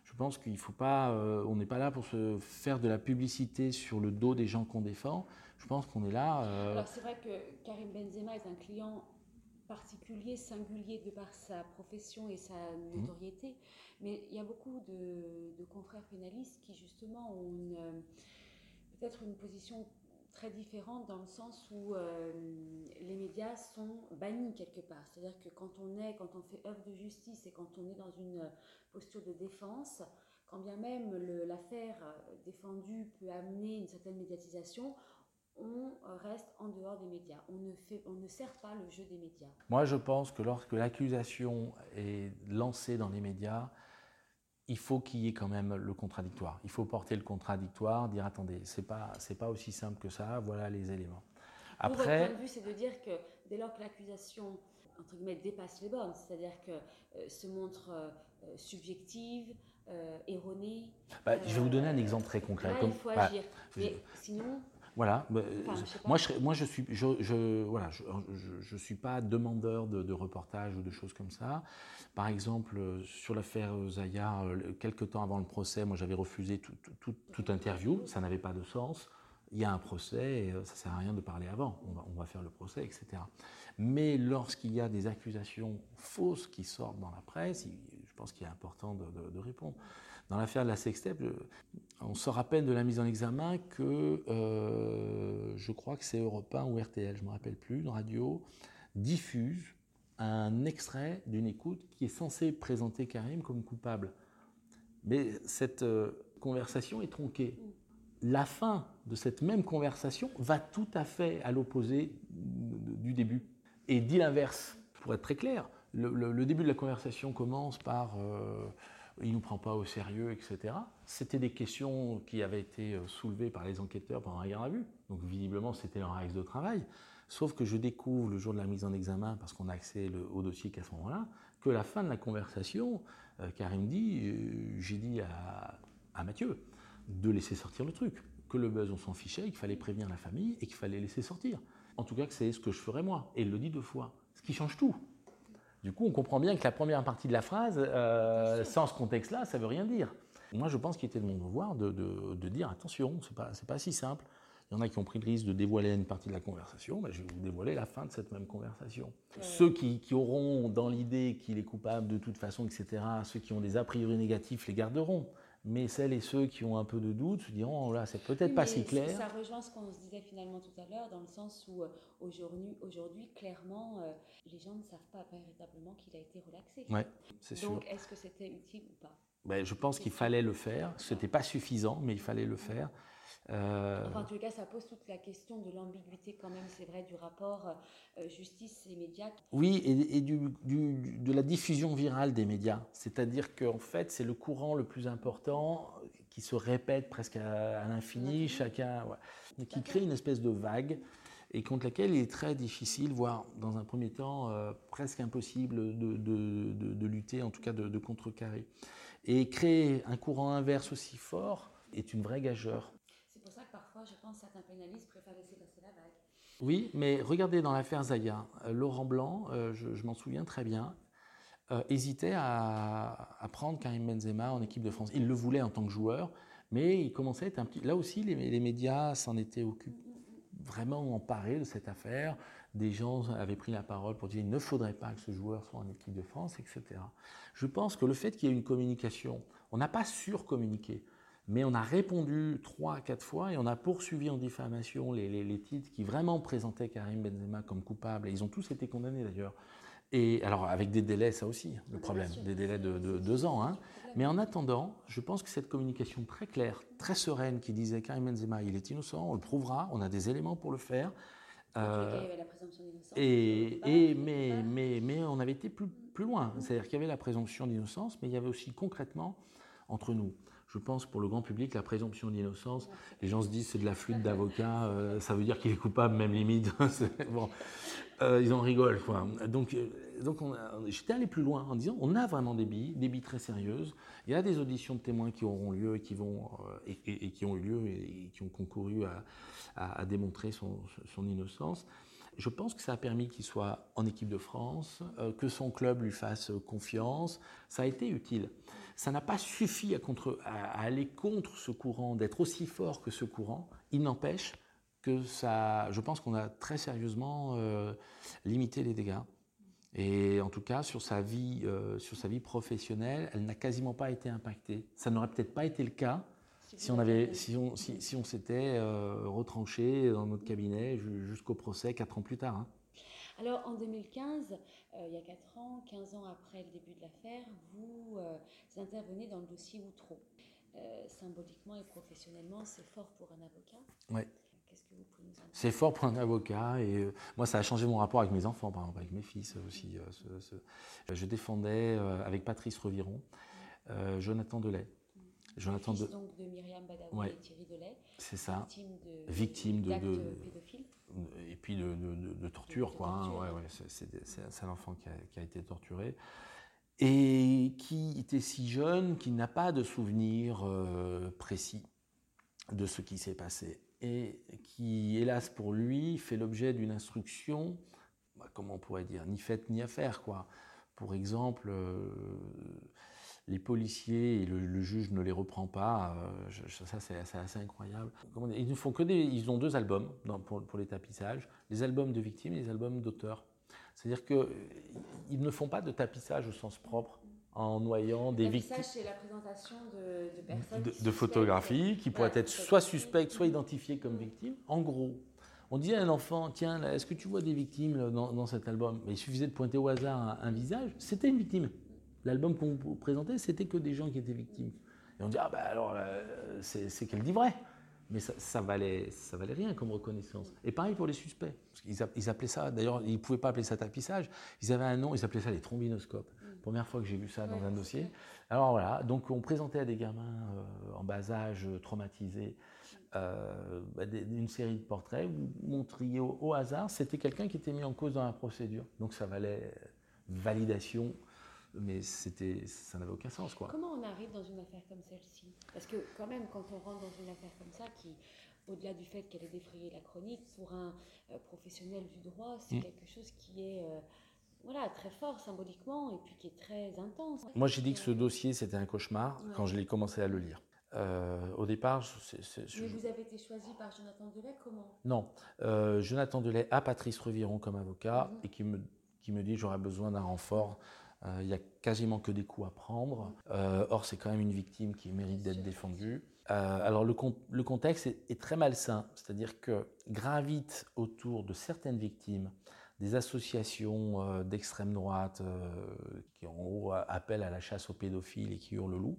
Je pense qu'il faut pas, euh, on n'est pas là pour se faire de la publicité sur le dos des gens qu'on défend. Je pense qu'on est là. Euh, Alors c'est vrai que Karim Benzema est un client particulier, singulier de par sa profession et sa mmh. notoriété. Mais il y a beaucoup de, confrères pénalistes qui justement ont peut-être une position très différente dans le sens où euh, les médias sont bannis quelque part. C'est-à-dire que quand on est, quand on fait œuvre de justice et quand on est dans une posture de défense, quand bien même l'affaire défendue peut amener une certaine médiatisation, on reste en dehors des médias. On ne, fait, on ne sert pas le jeu des médias. Moi, je pense que lorsque l'accusation est lancée dans les médias, il faut qu'il y ait quand même le contradictoire. Il faut porter le contradictoire, dire attendez, c'est pas c'est pas aussi simple que ça. Voilà les éléments. Après, votre point de vue, c'est de dire que dès lors que l'accusation entre guillemets dépasse les bornes, c'est-à-dire que euh, se montre euh, subjective, euh, erronée. Bah, je vais vous donner un exemple très concret. il faut bah, agir. Mais sinon, voilà. Moi, je, moi, je suis, je, voilà, je, suis pas demandeur de, reportages ou de choses comme ça. Par exemple, sur l'affaire Zaya, euh, quelques temps avant le procès, moi, j'avais refusé toute interview. Ça n'avait pas de sens. Il y a un procès et euh, ça sert à rien de parler avant. On va, on va faire le procès, etc. Mais lorsqu'il y a des accusations fausses qui sortent dans la presse, je pense qu'il est important de répondre. Dans l'affaire de la sextape, on se rappelle de la mise en examen que euh, je crois que c'est Europe 1 ou RTL, je ne me rappelle plus, une radio, diffuse un extrait d'une écoute qui est censé présenter Karim comme coupable. Mais cette euh, conversation est tronquée. La fin de cette même conversation va tout à fait à l'opposé du début et dit l'inverse. Pour être très clair, le, début de la conversation commence par... Euh, il ne nous prend pas au sérieux, etc. C'était des questions qui avaient été euh, soulevées par les enquêteurs pendant la garde à vue. Donc visiblement, c'était leur axe de travail. Sauf que je découvre le jour de la mise en examen, parce qu'on a accès au dossier qu'à ce moment-là, que la fin de la conversation, euh, Karim dit, euh, j'ai dit à, à Mathieu de laisser sortir le truc, que le buzz on s'en fichait, qu'il fallait prévenir la famille et qu'il fallait laisser sortir. En tout cas, que c'est ce que je ferais moi. Et il le dit deux fois, ce qui change tout. Du coup, on comprend bien que la première partie de la phrase, euh, sans ce contexte-là, ça veut rien dire. Moi, je pense qu'il était de mon devoir de, dire attention, c'est pas, pas si simple. Il y en a qui ont pris le risque de dévoiler une partie de la conversation, mais je vais vous dévoiler la fin de cette même conversation. Ceux qui, qui auront dans l'idée qu'il est coupable de toute façon, etc., ceux qui ont des a priori négatifs les garderont mais celles et ceux qui ont un peu de doute se diront oh là c'est peut-être pas si clair. Ça rejoint ce qu'on se disait finalement tout à l'heure dans le sens où euh, aujourd'hui, aujourd'hui clairement euh, les gens ne savent pas véritablement qu'il a été relaxé. Ouais, c'est sûr. Donc est-ce que c'était utile ou pas? Ben, je pense qu'il fallait le faire. Ce n'était pas suffisant, mais il fallait le faire. Euh... Enfin, en tout cas, ça pose toute la question de l'ambiguïté, quand même, c'est vrai, du rapport euh, justice et médias. Oui, et, du, de la diffusion virale des médias. C'est-à-dire qu'en fait, c'est le courant le plus important qui se répète presque à, l'infini, chacun. qui crée une espèce de vague et contre laquelle il est très difficile, voire dans un premier temps euh, presque impossible de, de, de, lutter, en tout cas de, contrecarrer. Et créer un courant inverse aussi fort est une vraie gageure je pense que certains pénalistes préfèrent laisser passer la vague. Oui, mais regardez dans l'affaire Zaya, euh, Laurent Blanc, euh, je, m'en souviens très bien, euh, hésitait à, prendre Karim Benzema en équipe de France. Il le voulait en tant que joueur, mais il commençait à être un petit. Là aussi, les, médias s'en étaient occupés, vraiment emparés de cette affaire. Des gens avaient pris la parole pour dire qu'il ne faudrait pas que ce joueur soit en équipe de France, etc. Je pense que le fait qu'il y ait une communication, on n'a pas surcommuniqué mais on a répondu trois, quatre fois et on a poursuivi en diffamation les, titres qui vraiment présentaient Karim Benzema comme coupable. Et ils ont tous été condamnés d'ailleurs. Et alors avec des délais, ça aussi, le problème, des délais de, deux ans. Hein. Mais en attendant, je pense que cette communication très claire, très sereine, qui disait Karim Benzema, il est innocent, on le prouvera, on a des éléments pour le faire. Euh, et, et mais, mais, mais on avait été plus, plus loin. C'est-à-dire qu'il y avait la présomption d'innocence, mais il y avait aussi concrètement entre nous je pense, pour le grand public, la présomption d'innocence. Les gens se disent c'est de la flûte d'avocat, euh, ça veut dire qu'il est coupable, même limite. bon, euh, ils en rigolent, quoi. Donc, euh, donc j'étais allé plus loin en disant on a vraiment des billes, des billes très sérieuses. Il y a des auditions de témoins qui auront lieu et qui, vont, et, qui ont eu lieu et, qui ont concouru à, à, démontrer son, son, innocence. Je pense que ça a permis qu'il soit en équipe de France, que son club lui fasse confiance. Ça a été utile ça n'a pas suffi à, aller contre ce courant, d'être aussi fort que ce courant. Il n'empêche que ça, je pense qu'on a très sérieusement euh, limité les dégâts. Et en tout cas, sur sa vie, euh, sur sa vie professionnelle, elle n'a quasiment pas été impactée. Ça n'aurait peut-être pas été le cas si, on avait, si on, si, on s'était euh, retranché dans notre cabinet jusqu'au procès quatre ans plus tard. Hein. Alors en 2015, euh, il y a 4 ans, 15 ans après le début de l'affaire, vous, euh, intervenez dans le dossier Outreau. Euh, symboliquement et professionnellement, c'est fort pour un avocat. Oui. Qu'est-ce que vous pouvez nous en dire? C'est fort pour un avocat et moi ça a changé mon rapport avec mes enfants, par exemple avec mes fils aussi. je défendais avec Patrice Reviron Jonathan Delay. Jonathan de... donc de Myriam Badawi et Thierry Delay. C'est ça. Victime de, de, et puis de, torture, quoi. Hein. Ouais, ouais, c'est un enfant qui a, qui a, été torturé et qui était si jeune qu'il n'a pas de souvenir euh, précis de ce qui s'est passé et qui, hélas pour lui, fait l'objet d'une instruction, bah, comment on pourrait dire, ni faite ni à faire, quoi. Pour exemple. Euh, les policiers et le, juge ne les reprend pas. Euh, ça, c'est assez, incroyable. Ils ne font que des. Ils ont deux albums pour, les tapissages les albums de victimes et les albums d'auteurs. C'est-à-dire qu'ils ne font pas de tapissage au sens propre en noyant des victimes. c'est la présentation de, personnes. De, photographies qui pourraient être soit suspectes, soit identifiées comme victimes. En gros, on dit à un enfant Tiens, est-ce que tu vois des victimes dans, cet album? Il suffisait de pointer au hasard un visage, c'était une victime. L'album qu'on présentait, c'était que des gens qui étaient victimes. Et on dit, ah ben alors, euh, c'est qu'elle dit vrai. Mais ça, ça, valait, ça valait rien comme reconnaissance. Et pareil pour les suspects. Ils, ils appelaient ça, d'ailleurs, ils ne pouvaient pas appeler ça tapissage. Ils avaient un nom, ils appelaient ça les trombinoscopes. Première fois que j'ai vu ça dans un dossier. Alors voilà, donc on présentait à des gamins euh, en bas âge traumatisés euh, bah, une série de portraits, vous montriez au, hasard, c'était quelqu'un qui était mis en cause dans la procédure. Donc ça valait validation, mais c'était, ça n'avait aucun sens. Quoi. Comment on arrive dans une affaire comme celle-ci? Parce que quand même, quand on rentre dans une affaire comme ça, qui, au-delà du fait qu'elle ait défrayé la chronique, pour un euh, professionnel du droit, c'est mm. quelque chose qui est... Euh, voilà, très fort symboliquement et puis qui est très intense. Moi, j'ai dit que ce dossier, c'était un cauchemar quand je l'ai commencé à le lire. Euh, au départ, c'est, Mais vous avez été choisi par Jonathan Delay, comment? Non, euh, Jonathan Delay a Patrice Reviron comme avocat mhm. et qui me, qui me dit j'aurais besoin d'un renfort. Euh, il n'y a quasiment que des coups à prendre. or, c'est quand même une victime qui mérite d'être défendue. alors, le, contexte est, très malsain, c'est-à-dire que gravite autour de certaines victimes des associations d'extrême droite qui en gros appellent à la chasse aux pédophiles et qui hurlent le loup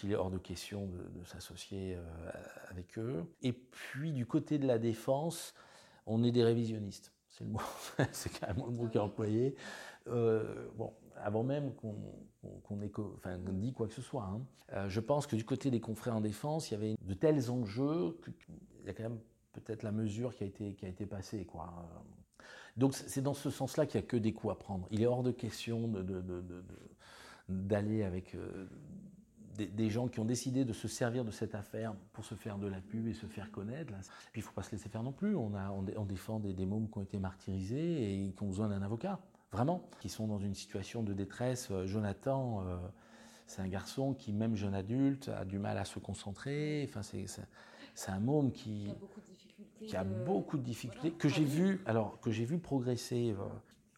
qu'il est hors de question de, s'associer euh, avec eux. Et puis du côté de la défense, on est des révisionnistes. C'est le mot, c'est carrément le mot qui est employé. Euh, bon, avant même qu'on enfin, dit quoi que ce soit. Hein. Euh, je pense que du côté des confrères en défense, il y avait de tels enjeux qu'il y a quand même peut-être la mesure qui a été, passée. Quoi. Donc c'est dans ce sens-là qu'il n'y a que des coups à prendre. Il est hors de question d'aller avec des, gens qui ont décidé de se servir de cette affaire pour se faire de la pub et se faire connaître. Puis il ne faut pas se laisser faire non plus. On, défend des, des mômes qui ont été martyrisés et qui ont besoin d'un avocat, vraiment, qui sont dans une situation de détresse. Euh, Jonathan, euh, c'est un garçon qui, même jeune adulte, a du mal à se concentrer. Enfin, c'est un môme qui, a beaucoup de difficultés, qui a beaucoup de difficultés que j'ai vu, alors que j'ai vu progresser. Euh,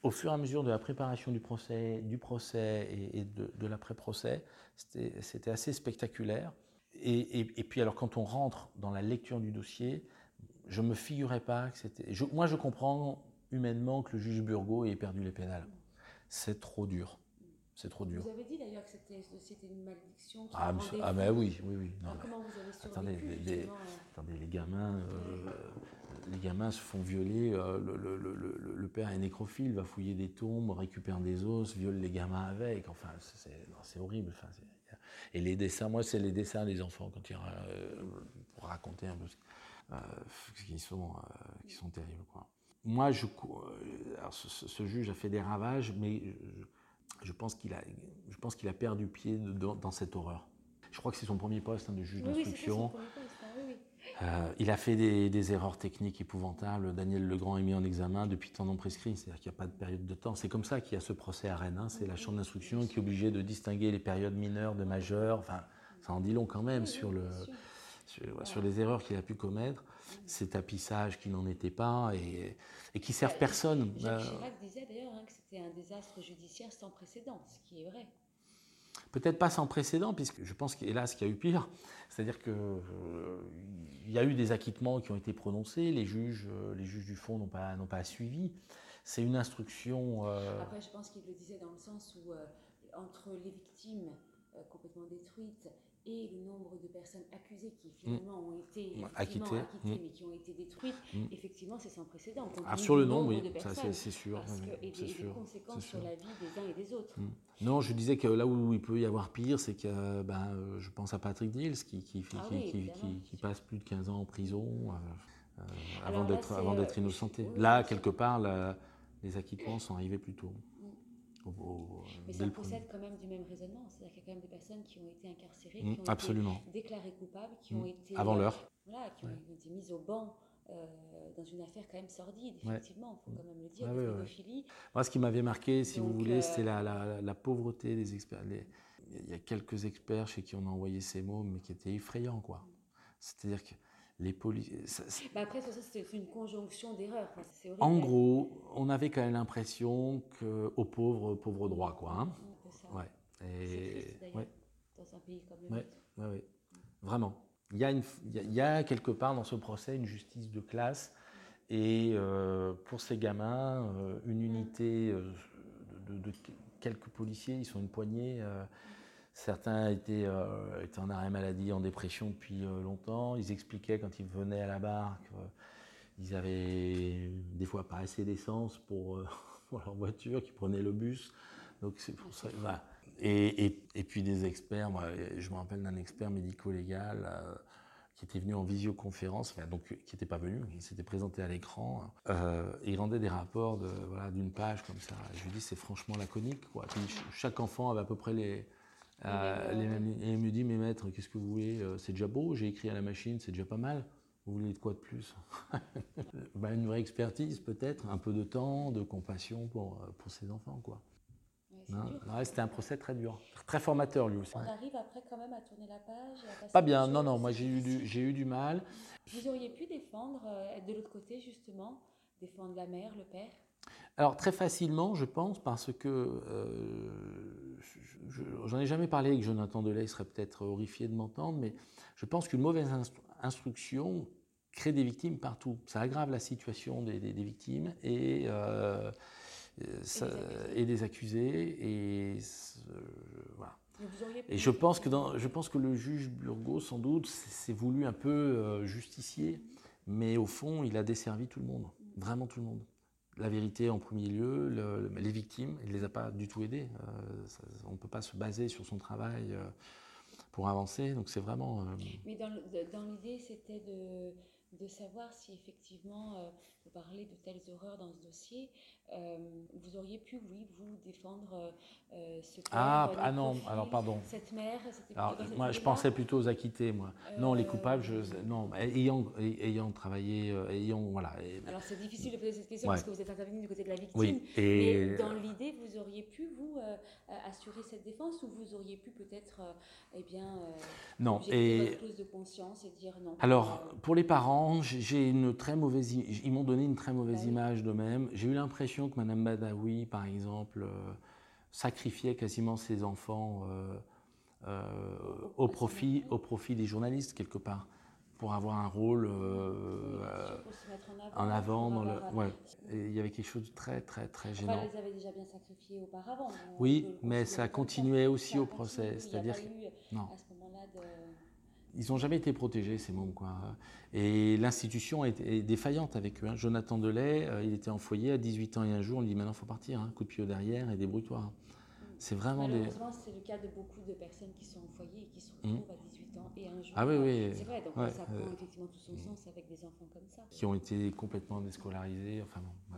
au fur et à mesure de la préparation du procès, du procès et, de, l'après-procès, c'était assez spectaculaire. Et, puis alors quand on rentre dans la lecture du dossier, je me figurais pas que c'était... Moi je comprends humainement que le juge Burgot ait perdu les pénales. C'est trop dur. C'est trop dur. Vous avez dit d'ailleurs que c'était une malédiction. Qui ah, ah mais oui, oui, oui. comment vous avez survécu, attendez, les, attendez, les gamins, euh, les gamins se font violer, euh, le, père est nécrophile, va fouiller des tombes, récupère des os, viole les gamins avec. Enfin, c'est horrible. Enfin, et les dessins, moi, c'est les dessins des enfants quand ils euh, pour raconter un peu euh, qui sont qui sont terribles. Quoi. Moi, je, alors ce, juge a fait des ravages, mais je, pense qu'il a, je pense qu'il a perdu pied dans, cette horreur. Je crois que c'est son premier poste hein, de juge d'instruction. Euh, il a fait des, erreurs techniques épouvantables. Daniel Legrand est mis en examen depuis temps non prescrit, c'est-à-dire qu'il n'y a pas de période de temps. C'est comme ça qu'il y a ce procès à Rennes. Hein. C'est la chambre d'instruction qui est obligée de distinguer les périodes mineures de majeures. Enfin, ça en dit long quand même sur, le, sur, les erreurs qu'il a pu commettre, ces tapissages qui n'en étaient pas et, qui servent personne. Jacques euh, Chirac disait d'ailleurs hein, que c'était un désastre judiciaire sans précédent, ce qui est vrai. Peut-être pas sans précédent, puisque je pense qu'hélas, qu'il y a eu pire. C'est-à-dire qu'il euh, y a eu des acquittements qui ont été prononcés, les juges, euh, les juges du fond n'ont pas, pas suivi. C'est une instruction. Euh, Après, je pense qu'il le disait dans le sens où, entre les victimes complètement détruites et le nombre de personnes accusées qui finalement ont été acquittées, mm. mais qui ont été détruites, mm. effectivement, c'est sans précédent. Ah, sur le nombre, oui, c'est sûr. et des, conséquences sur la vie des uns et des autres. Mm. Non, je disais que là où il peut y avoir pire, c'est que ben, euh, je pense à Patrick Dills qui, qui, ah qui, passe plus de 15 ans en prison euh, euh, avant d'être innocenté. Là, quelque part, les acquittements sont arrivés plus tôt. Mais ça procède quand même du même raisonnement. C'est-à-dire qu'il y a quand même des personnes qui ont été incarcérées, qui ont été déclarées coupables, qui ont été. Avant l'heure. Voilà, qui ont été mises au banc. Euh, dans une affaire quand même sordide, effectivement, il faut quand même le dire, pédophilie. Moi, ce qui m'avait marqué, si vous voulez, euh, c'était la, la, pauvreté des experts. il y a quelques experts chez qui on a envoyé ces mots, mais qui étaient effrayants, quoi. C'est-à-dire que les policiers. Bah après, ça, c'est une conjonction d'erreurs. en gros, on avait quand même l'impression qu'aux pauvres, pauvres droits, quoi. Hein ouais. Et... ouais. dans un pays comme le ouais. Ouais, ouais. Vraiment. Il y, a une, il y, a quelque part dans ce procès une justice de classe. Et euh, pour ces gamins, euh, une unité euh, de, de, quelques policiers, ils sont une poignée. Certains étaient, euh, étaient, en arrêt maladie, en dépression depuis euh, longtemps. Ils expliquaient quand ils venaient à la barque, qu'ils avaient des fois pas assez d'essence pour, leur voiture, qu'ils prenaient le bus. Donc c'est pour ça. Et, puis des experts, je me rappelle d'un expert médico-légal euh, qui était venu en visioconférence, donc qui n'était pas venu, il s'était présenté à l'écran, euh, il rendait des rapports de, voilà, d'une page comme ça. Je lui dis c'est franchement laconique. Chaque enfant avait à peu près les, euh, et il me dit mais maître, qu'est-ce que vous voulez euh, C'est déjà beau, j'ai écrit à la machine, c'est déjà pas mal. Vous voulez de quoi de plus ben, Une vraie expertise peut-être, un peu de temps, de compassion pour, euh, pour ses enfants. quoi. Ouais, c'était un procès très dur, très formateur lui aussi. On arrive après quand même à tourner la page à Pas bien, non, non, moi j'ai eu, du, j'ai eu du mal. Vous auriez pu défendre, être de l'autre côté justement, défendre la mère, le père? Alors très facilement, je pense, parce que euh, j'en ai jamais parlé avec Jonathan Delay, il serait peut-être horrifié de m'entendre, mais je pense qu'une mauvaise instruction crée des victimes partout. Ça aggrave la situation des, des, victimes et, euh, ça, et, des accusés. Et, voilà. Et je pense, que dans, je pense que le juge Burgot, sans doute, s'est voulu un peu euh, justicier, mais au fond, il a desservi tout le monde, vraiment tout le monde la vérité en premier lieu, les victimes, il ne les a pas du tout aidées. Euh, on ne peut pas se baser sur son travail euh, pour avancer, donc c'est vraiment... Euh, Mais dans, l'idée, c'était de, de, savoir si effectivement, vous parlez de telles horreurs dans ce dossier, vous auriez pu, oui, vous défendre ce père, Ah, ah non, alors pardon. Cette mère, alors, moi, je pensais plutôt aux acquittés, moi. non, les coupables, je, non, ayant, ayant travaillé, ayant, voilà. Alors c'est difficile de poser cette question parce que vous êtes intervenu du côté de la victime. Oui, et... Mais dans l'idée, vous auriez pu, vous, assurer cette défense ou vous auriez pu peut-être, eh bien, non, et... votre clause de conscience et dire non? Alors, pour les parents, j'ai une très mauvaise, ils m'ont donné une très mauvaise bah image d'eux-mêmes. J'ai eu l'impression que Madame Badawi, par exemple, sacrifiait quasiment ses enfants euh, euh, au, profit, au profit des journalistes, quelque part, pour avoir un rôle euh, en avant. dans le, ouais. Et il y avait quelque chose de très, très, très gênant. Enfin, les avait déjà bien sacrifiés auparavant. Oui, mais ça continuait aussi au procès. C'est-à-dire non. à ce moment-là de ils n'ont jamais été protégés, ces membres. Quoi. Et l'institution est, défaillante avec eux. Hein. Jonathan Delay, euh, il était en foyer à 18 ans et un jour, on lui dit maintenant il faut partir, hein. coup de pied au derrière et débrouille-toi. Hein. C'est vraiment des. c'est le cas de beaucoup de personnes qui sont en foyer et qui se mmh. retrouvent à 18 ans et un jour. Ah oui, oui. C'est vrai, donc ça prend effectivement tout son sens avec des enfants comme ça. Qui ont été complètement déscolarisés, enfin bon.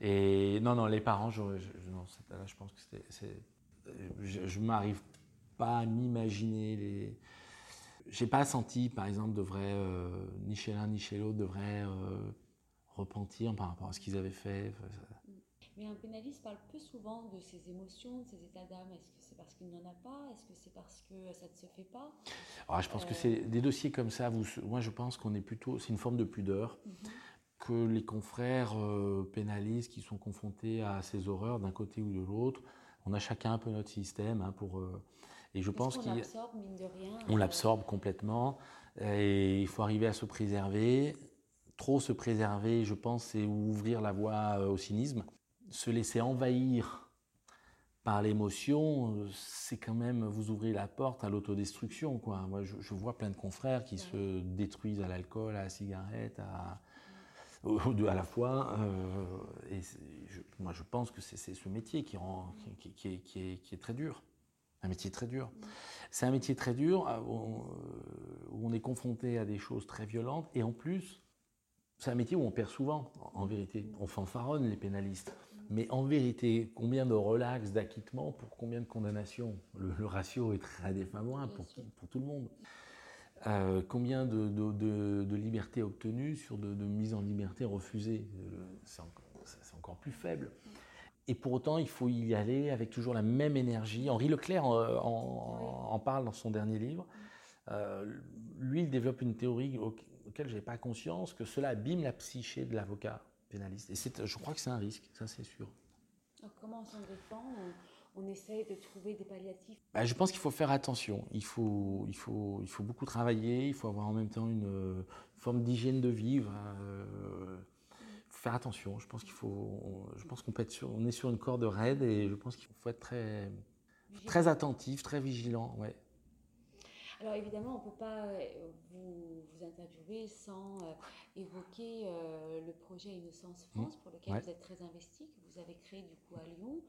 Et non, non, les parents, je, je, non, là, je pense que c'était. Je ne m'arrive pas à m'imaginer les j'ai pas senti, par exemple, de vrai, euh, ni chez l'un ni chez l'autre, devrait euh, repentir par rapport à ce qu'ils avaient fait. Mais un pénaliste parle peu souvent de ses émotions, de ses états d'âme. Est-ce que c'est parce qu'il n'en a pas? Est-ce que c'est parce que ça ne se fait pas? Alors, ah, Je pense que c'est des dossiers comme ça. Vous, moi, je pense qu'on est plutôt. C'est une forme de pudeur. Mhm. que les confrères euh, pénalistes qui sont confrontés à ces horreurs d'un côté ou de l'autre, on a chacun un peu notre système hein, pour, et je pense qu'on l'absorbe, mine de rien. On l'absorbe complètement. Et il faut arriver à se préserver. Trop se préserver, je pense, c'est ouvrir la voie euh, au cynisme. Se laisser envahir par l'émotion, c'est quand même vous ouvrir la porte à l'autodestruction. Quoi. Moi, je, vois plein de confrères qui se détruisent à l'alcool, à la cigarette, à, deux à la fois. Euh, et moi, je pense que c'est ce métier qui, rend, qui, qui, est, qui, est, qui est très dur. Un métier très dur. C'est un métier très dur euh, où on est confronté à des choses très violentes et en plus, c'est un métier où on perd souvent, en vérité. On fanfaronne les pénalistes. Mais en vérité, combien de relax, d'acquittement pour combien de condamnations? Le, ratio est très défavorable pour, pour, tout le monde. Euh, combien de, de, de, libertés obtenues sur de, mise en liberté refusées? Euh, C'est encore, encore, plus faible. Et pour autant, il faut y aller avec toujours la même énergie. Henri Leclerc en, parle dans son dernier livre. Euh, lui, il développe une théorie auquel je n'avais pas conscience, que cela abîme la psyché de l'avocat pénaliste. Et je crois que c'est un risque, ça c'est sûr. Alors comment on s'en défend? On, essaie de trouver des palliatifs? Bah, Je pense qu'il faut faire attention. Il faut, il, faut, il faut beaucoup travailler, il faut avoir en même temps une, forme d'hygiène de vivre. Euh, faire attention. Je pense qu'il faut, je pense qu'on peut être sur, on est sur une corde raide et je pense qu'il faut être très, très attentif, très vigilant. Ouais. Alors évidemment, on ne peut pas euh, vous, vous interviewer sans euh, évoquer euh, le projet Innocence Mmh. France pour lequel vous êtes très investi, que vous avez créé du coup à Lyon,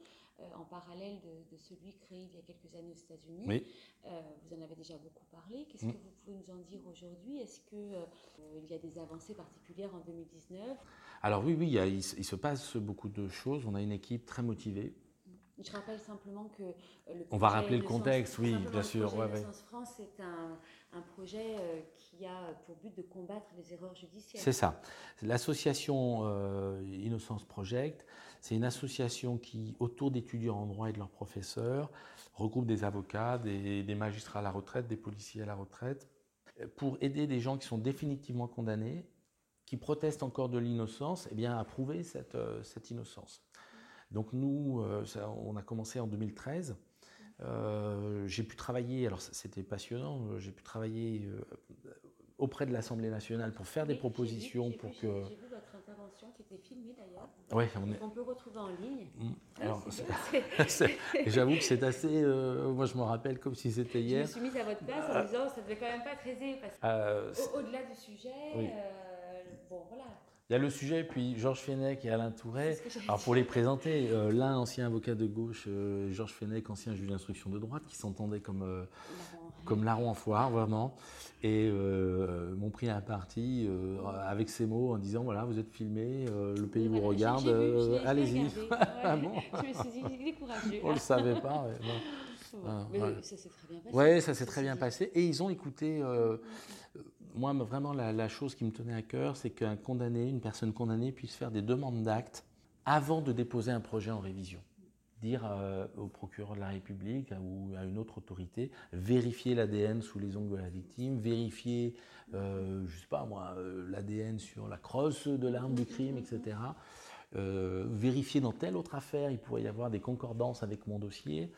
en parallèle de, de, celui créé il y a quelques années aux États-Unis. Oui. vous en avez déjà beaucoup parlé. Qu'est-ce Mmh. que vous pouvez nous en dire aujourd'hui? Est-ce qu'il y a des avancées particulières en 2019 Alors oui, oui, il, y a, il, il se passe beaucoup de choses. On a une équipe très motivée. Je rappelle simplement que le on va rappeler le contexte, oui, bien sûr. Ouais, ouais. France, c'est un, un, projet euh, qui a pour but de combattre les erreurs judiciaires. C'est ça. L'association euh, Innocence Project, c'est une association qui, autour d'étudiants en droit et de leurs professeurs, regroupe des avocats, des, des, magistrats à la retraite, des policiers à la retraite, pour aider des gens qui sont définitivement condamnés, qui protestent encore de l'innocence, et bien à prouver cette, euh, cette innocence. Donc nous, euh, ça, on a commencé en 2013. Euh, j'ai pu travailler, alors c'était passionnant, j'ai pu travailler auprès de l'Assemblée nationale pour faire des propositions pour que... Intervention qui était filmée d'ailleurs. Ouais, on, est... on peut retrouver en ligne. Mmh. Alors, j'avoue que c'est assez... Euh, moi, je me rappelle comme si c'était hier. Je me suis mise à votre place en disant ça devait quand même pas être aisé parce que au-delà du sujet, oui. bon voilà. Il y a le sujet, puis Georges Fenech et Alain Touret. Alors pour les présenter, euh, l'un ancien avocat de gauche, euh, Georges Fenech, ancien juge d'instruction de droite, qui s'entendait comme, euh, comme larron en foire, vraiment, et euh, m'ont pris un parti avec ces mots en disant voilà, vous êtes filmé, le pays vous regarde, allez-y. Ouais. ah bon je me suis dit, il est courageux. On ne le savait pas. Ouais, bon. ah, Mais ouais. ça s'est très bien passé. Oui, ça s'est très bien passé. Et ils ont écouté moi, vraiment, la, la, chose qui me tenait à cœur, c'est qu'un condamné, une personne condamnée, puisse faire des demandes d'actes avant de déposer un projet en révision. Dire euh, au procureur de la République ou à une autre autorité, vérifier l'ADN sous les ongles de la victime, vérifier, euh, je sais pas moi, euh, l'ADN sur la crosse de l'arme du crime, etc. Euh, vérifier dans telle autre affaire, il pourrait y avoir des concordances avec mon dossier.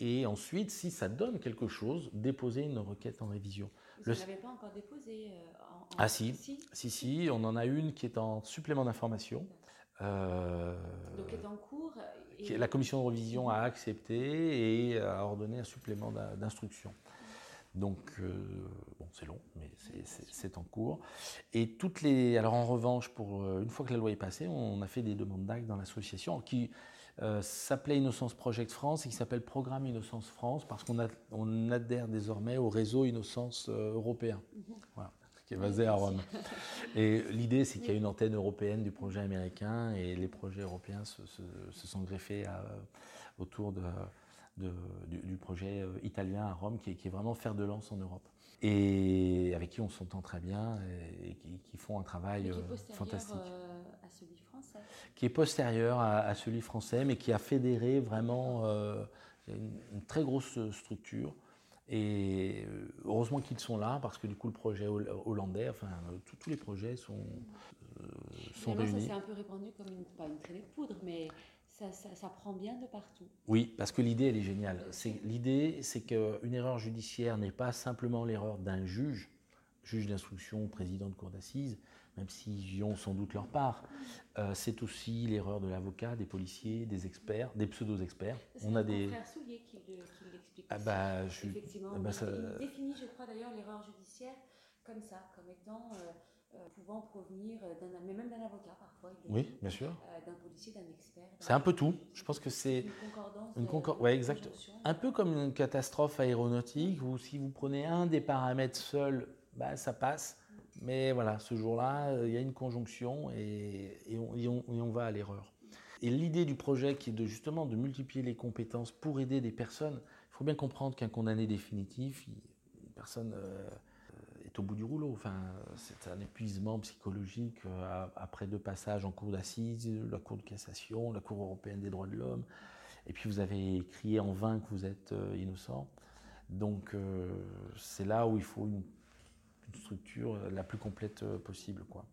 Et ensuite, si ça donne quelque chose, déposer une requête en révision. Vous ne l'avez pas encore déposé en, en... Ah si. si, si, si, on en a une qui est en supplément d'information. Euh, Donc est en cours. Et... La commission de révision a accepté et a ordonné un supplément d'instruction. Donc, euh, bon, c'est long, mais c'est en cours. Et toutes les. Alors, en revanche, pour une fois que la loi est passée, on a fait des demandes d'actes dans l'association qui euh, s'appelait Innocence Project France et qui s'appelle Programme Innocence France parce qu'on on adhère désormais au réseau Innocence euh, européen, -hmm. voilà, qui est basé à Rome. Et l'idée, c'est qu'il y a une antenne européenne du projet américain et les projets européens se, se, se sont greffés à, autour de, de, du, du, projet euh, italien à Rome qui est, qui est, vraiment fer de lance en Europe. Et avec qui on s'entend très bien et, qui, qui, font un travail fantastique à celui français. Qui est postérieur à, à, celui français, mais qui a fédéré vraiment euh, une, une, très grosse structure. Et heureusement qu'ils sont là, parce que du coup, le projet hollandais, enfin, tous les projets sont, euh, sont réunis. Ça s'est un peu répandu comme une, pas une traînée de poudre, mais ça, ça, ça, prend bien de partout. Oui, parce que l'idée, elle est géniale. L'idée, c'est qu'une erreur judiciaire n'est pas simplement l'erreur d'un juge, juge d'instruction, président de cour d'assises, même s'ils y ont sans doute leur part. Euh, c'est aussi l'erreur de l'avocat, des policiers, des experts, des pseudo-experts. On a des. frère Soulier qui l'explique. Ah bah, je... Effectivement, ah bah, ça... il définit, je crois d'ailleurs, l'erreur judiciaire comme ça, comme étant euh, euh, pouvant provenir d'un, mais même d'un avocat parfois. Oui, dit, bien sûr. D'un policier, d'un expert. C'est un peu tout. Je pense que c'est une concordance. Une concor... ouais, exact. Un peu comme une catastrophe aéronautique où si vous prenez un des paramètres seul, bah, ça passe. Mais voilà, ce jour-là, il y a une conjonction et, et, on, on, va à l'erreur. Et l'idée du projet qui est de justement de multiplier les compétences pour aider des personnes, il faut bien comprendre qu'un condamné définitif, une personne euh, est au bout du rouleau. Enfin, c'est un épuisement psychologique euh, après deux passages en cour d'assises, la cour de cassation, la cour européenne des droits de l'homme. Et puis vous avez crié en vain que vous êtes euh, innocent. Donc euh, c'est là où il faut une structure la plus complète possible. Quoi.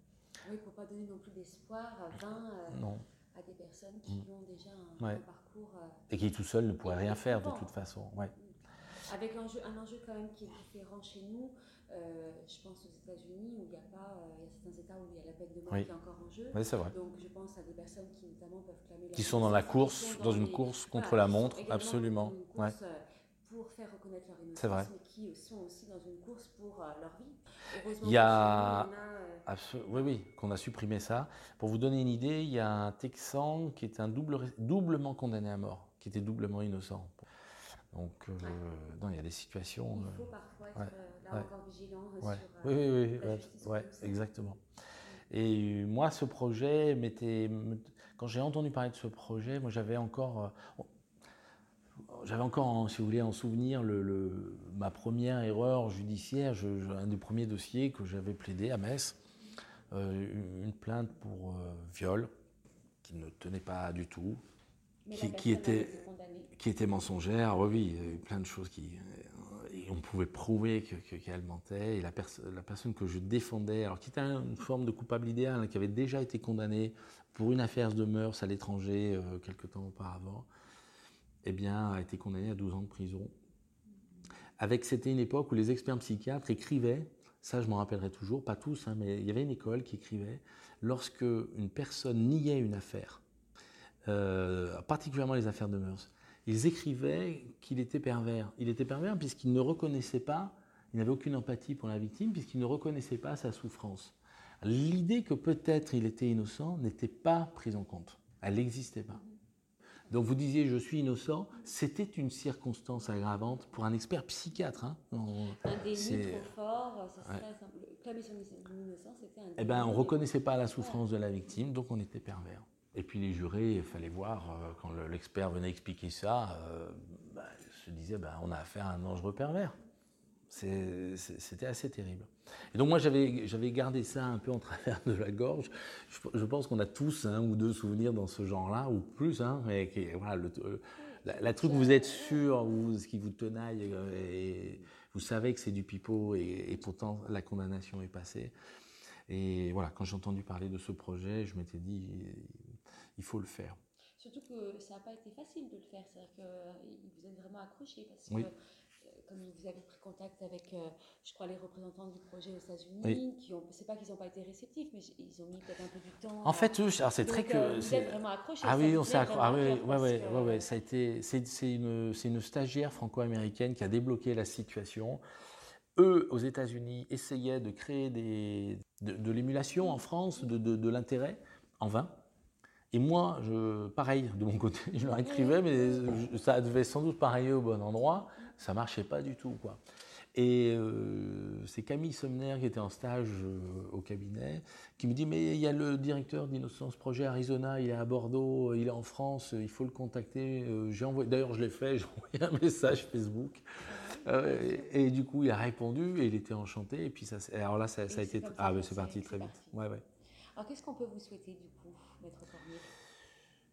Oui, pour ne pas donner non plus d'espoir vain non. à des personnes qui mmh. ont déjà un, ouais. un parcours. Euh, et qui tout seul ne pourraient rien faire de toute façon. Ouais. Avec un, jeu, un enjeu quand même qui est différent chez nous. Euh, je pense aux États-Unis où il n'y a pas, euh, il y a certains États où il y a la peine de mort oui. qui est encore en jeu. Oui, c'est vrai. Donc je pense à des personnes qui notamment peuvent clamer. Qui sont dans la course, dans, dans une les, course contre voilà, la montre, absolument. absolument. Une course, ouais. Pour faire reconnaître leur innocence, mais qui sont aussi dans une course pour euh, leur vie. Heureusement Il y a- euh, Oui, oui, qu'on a supprimé ça. Pour vous donner une idée, il y a un Texan qui un double, doublement condamné à mort, qui était doublement innocent. Donc, euh, non, il y a des situations. il faut parfois être ouais, là ouais. encore vigilant sur Oui, oui, oui, la justice exactement. Et moi, ce projet m'était. Quand j'ai entendu parler de ce projet, moi, j'avais encore. J'avais encore, en- si vous voulez, en souvenir le, le- ma première erreur judiciaire, je- je- un des premiers dossiers que j'avais plaidé à Metz, euh, une- plainte pour euh, viol qui ne tenait pas du tout, qui- a était- qui était mensongère. Oui, oui, il y avait plein de choses qui. Et on pouvait prouver que- que- qu'elle mentait. Et la personne que je défendais, alors qui était une forme de coupable idéal, hein, qui avait déjà été condamnée pour une affaire de mœurs à l'étranger euh, quelque temps auparavant, eh bien, a été condamnée à 12 ans de prison. Avec, c'était une époque où les experts psychiatres écrivaient, ça je m'en rappellerai toujours, pas tous, hein, mais il y avait une école qui écrivait, lorsque une personne niait une affaire, euh, particulièrement les affaires de mœurs, ils écrivaient qu'il était pervers. Il était pervers puisqu'il ne reconnaissait pas, il n'avait aucune empathie pour la victime, puisqu'il ne reconnaissait pas sa souffrance. L'idée que peut-être il était innocent n'était pas prise en compte. Elle n'existait pas. Donc vous disiez je suis innocent, c'était une circonstance aggravante pour un expert psychiatre. hein. On- Un déni c'est- trop fort, ça serait Ouais. simple. Clamer son innocence, c'était un Eh ben, on déni. reconnaissait pas la souffrance de la victime, donc on était pervers. Et puis les jurés, il fallait voir, euh, quand le- l'expert venait expliquer ça, euh, bah, ils se disaient, bah, on a affaire à un dangereux pervers. C'était assez terrible. Et donc moi, j'avais gardé ça un peu en travers de la gorge. Je, je pense qu'on a tous un ou deux souvenirs dans ce genre-là, ou plus. Hein, et voilà, le, euh, la, la truc où vous êtes sûr, ce qui vous tenaille, euh, et vous savez que c'est du pipeau, et, et pourtant la condamnation est passée. Et voilà, quand j'ai entendu parler de ce projet, je m'étais dit, il faut le faire. Surtout que ça n'a pas été facile de le faire. C'est-à-dire qu'ils vous êtes vraiment accroché parce Oui. que, euh, comme vous avez pris contact avec, euh, je crois, les représentants du projet aux États-Unis, Oui. qui ont, c'est pas qu'ils n'ont pas été réceptifs, mais ils ont mis peut-être un peu du temps. En fait, alors c'est très euh, que. vous c'est- êtes vraiment accroché. Ah oui, vous on s'est tient accro- vraiment ah oui, ouais, ouais, que- ouais, ouais, ça a été, c'est, c'est une, c'est une stagiaire franco-américaine qui a débloqué la situation. Eux, aux États-Unis, essayaient de créer des, de, de l'émulation en France, de, de, de l'intérêt, en vain. Et moi, je, pareil, de mon côté, je leur écrivais, mais ça devait sans doute pareiller au bon endroit. Ça marchait pas du tout, quoi. Et euh, c'est Camille Somner qui était en stage euh, au cabinet, qui me dit mais il y a le directeur d'Innocence Projet Arizona, il est à Bordeaux, il est en France, il faut le contacter. Euh, j'ai envoyé, d'ailleurs je l'ai fait, j'ai envoyé un message Facebook. Euh, et, et du coup il a répondu et il était enchanté. Et puis ça, alors là ça, ça a été ah ben, c'est parti très vite. parti. Ouais ouais. Alors, qu'est-ce qu'on peut vous souhaiter, du coup, Maître Cormier?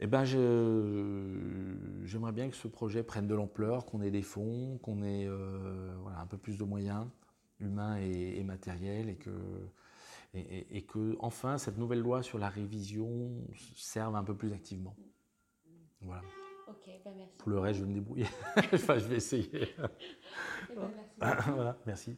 Eh ben, j'aimerais bien que ce projet prenne de l'ampleur, qu'on ait des fonds, qu'on ait euh, voilà, un peu plus de moyens humains et, et matériels, et que, et, et- et que enfin cette nouvelle loi sur la révision serve un peu plus activement. Voilà. Ok, ben merci. Pour le reste, je vais me débrouiller. enfin, je vais essayer. Eh ben, merci. voilà, merci.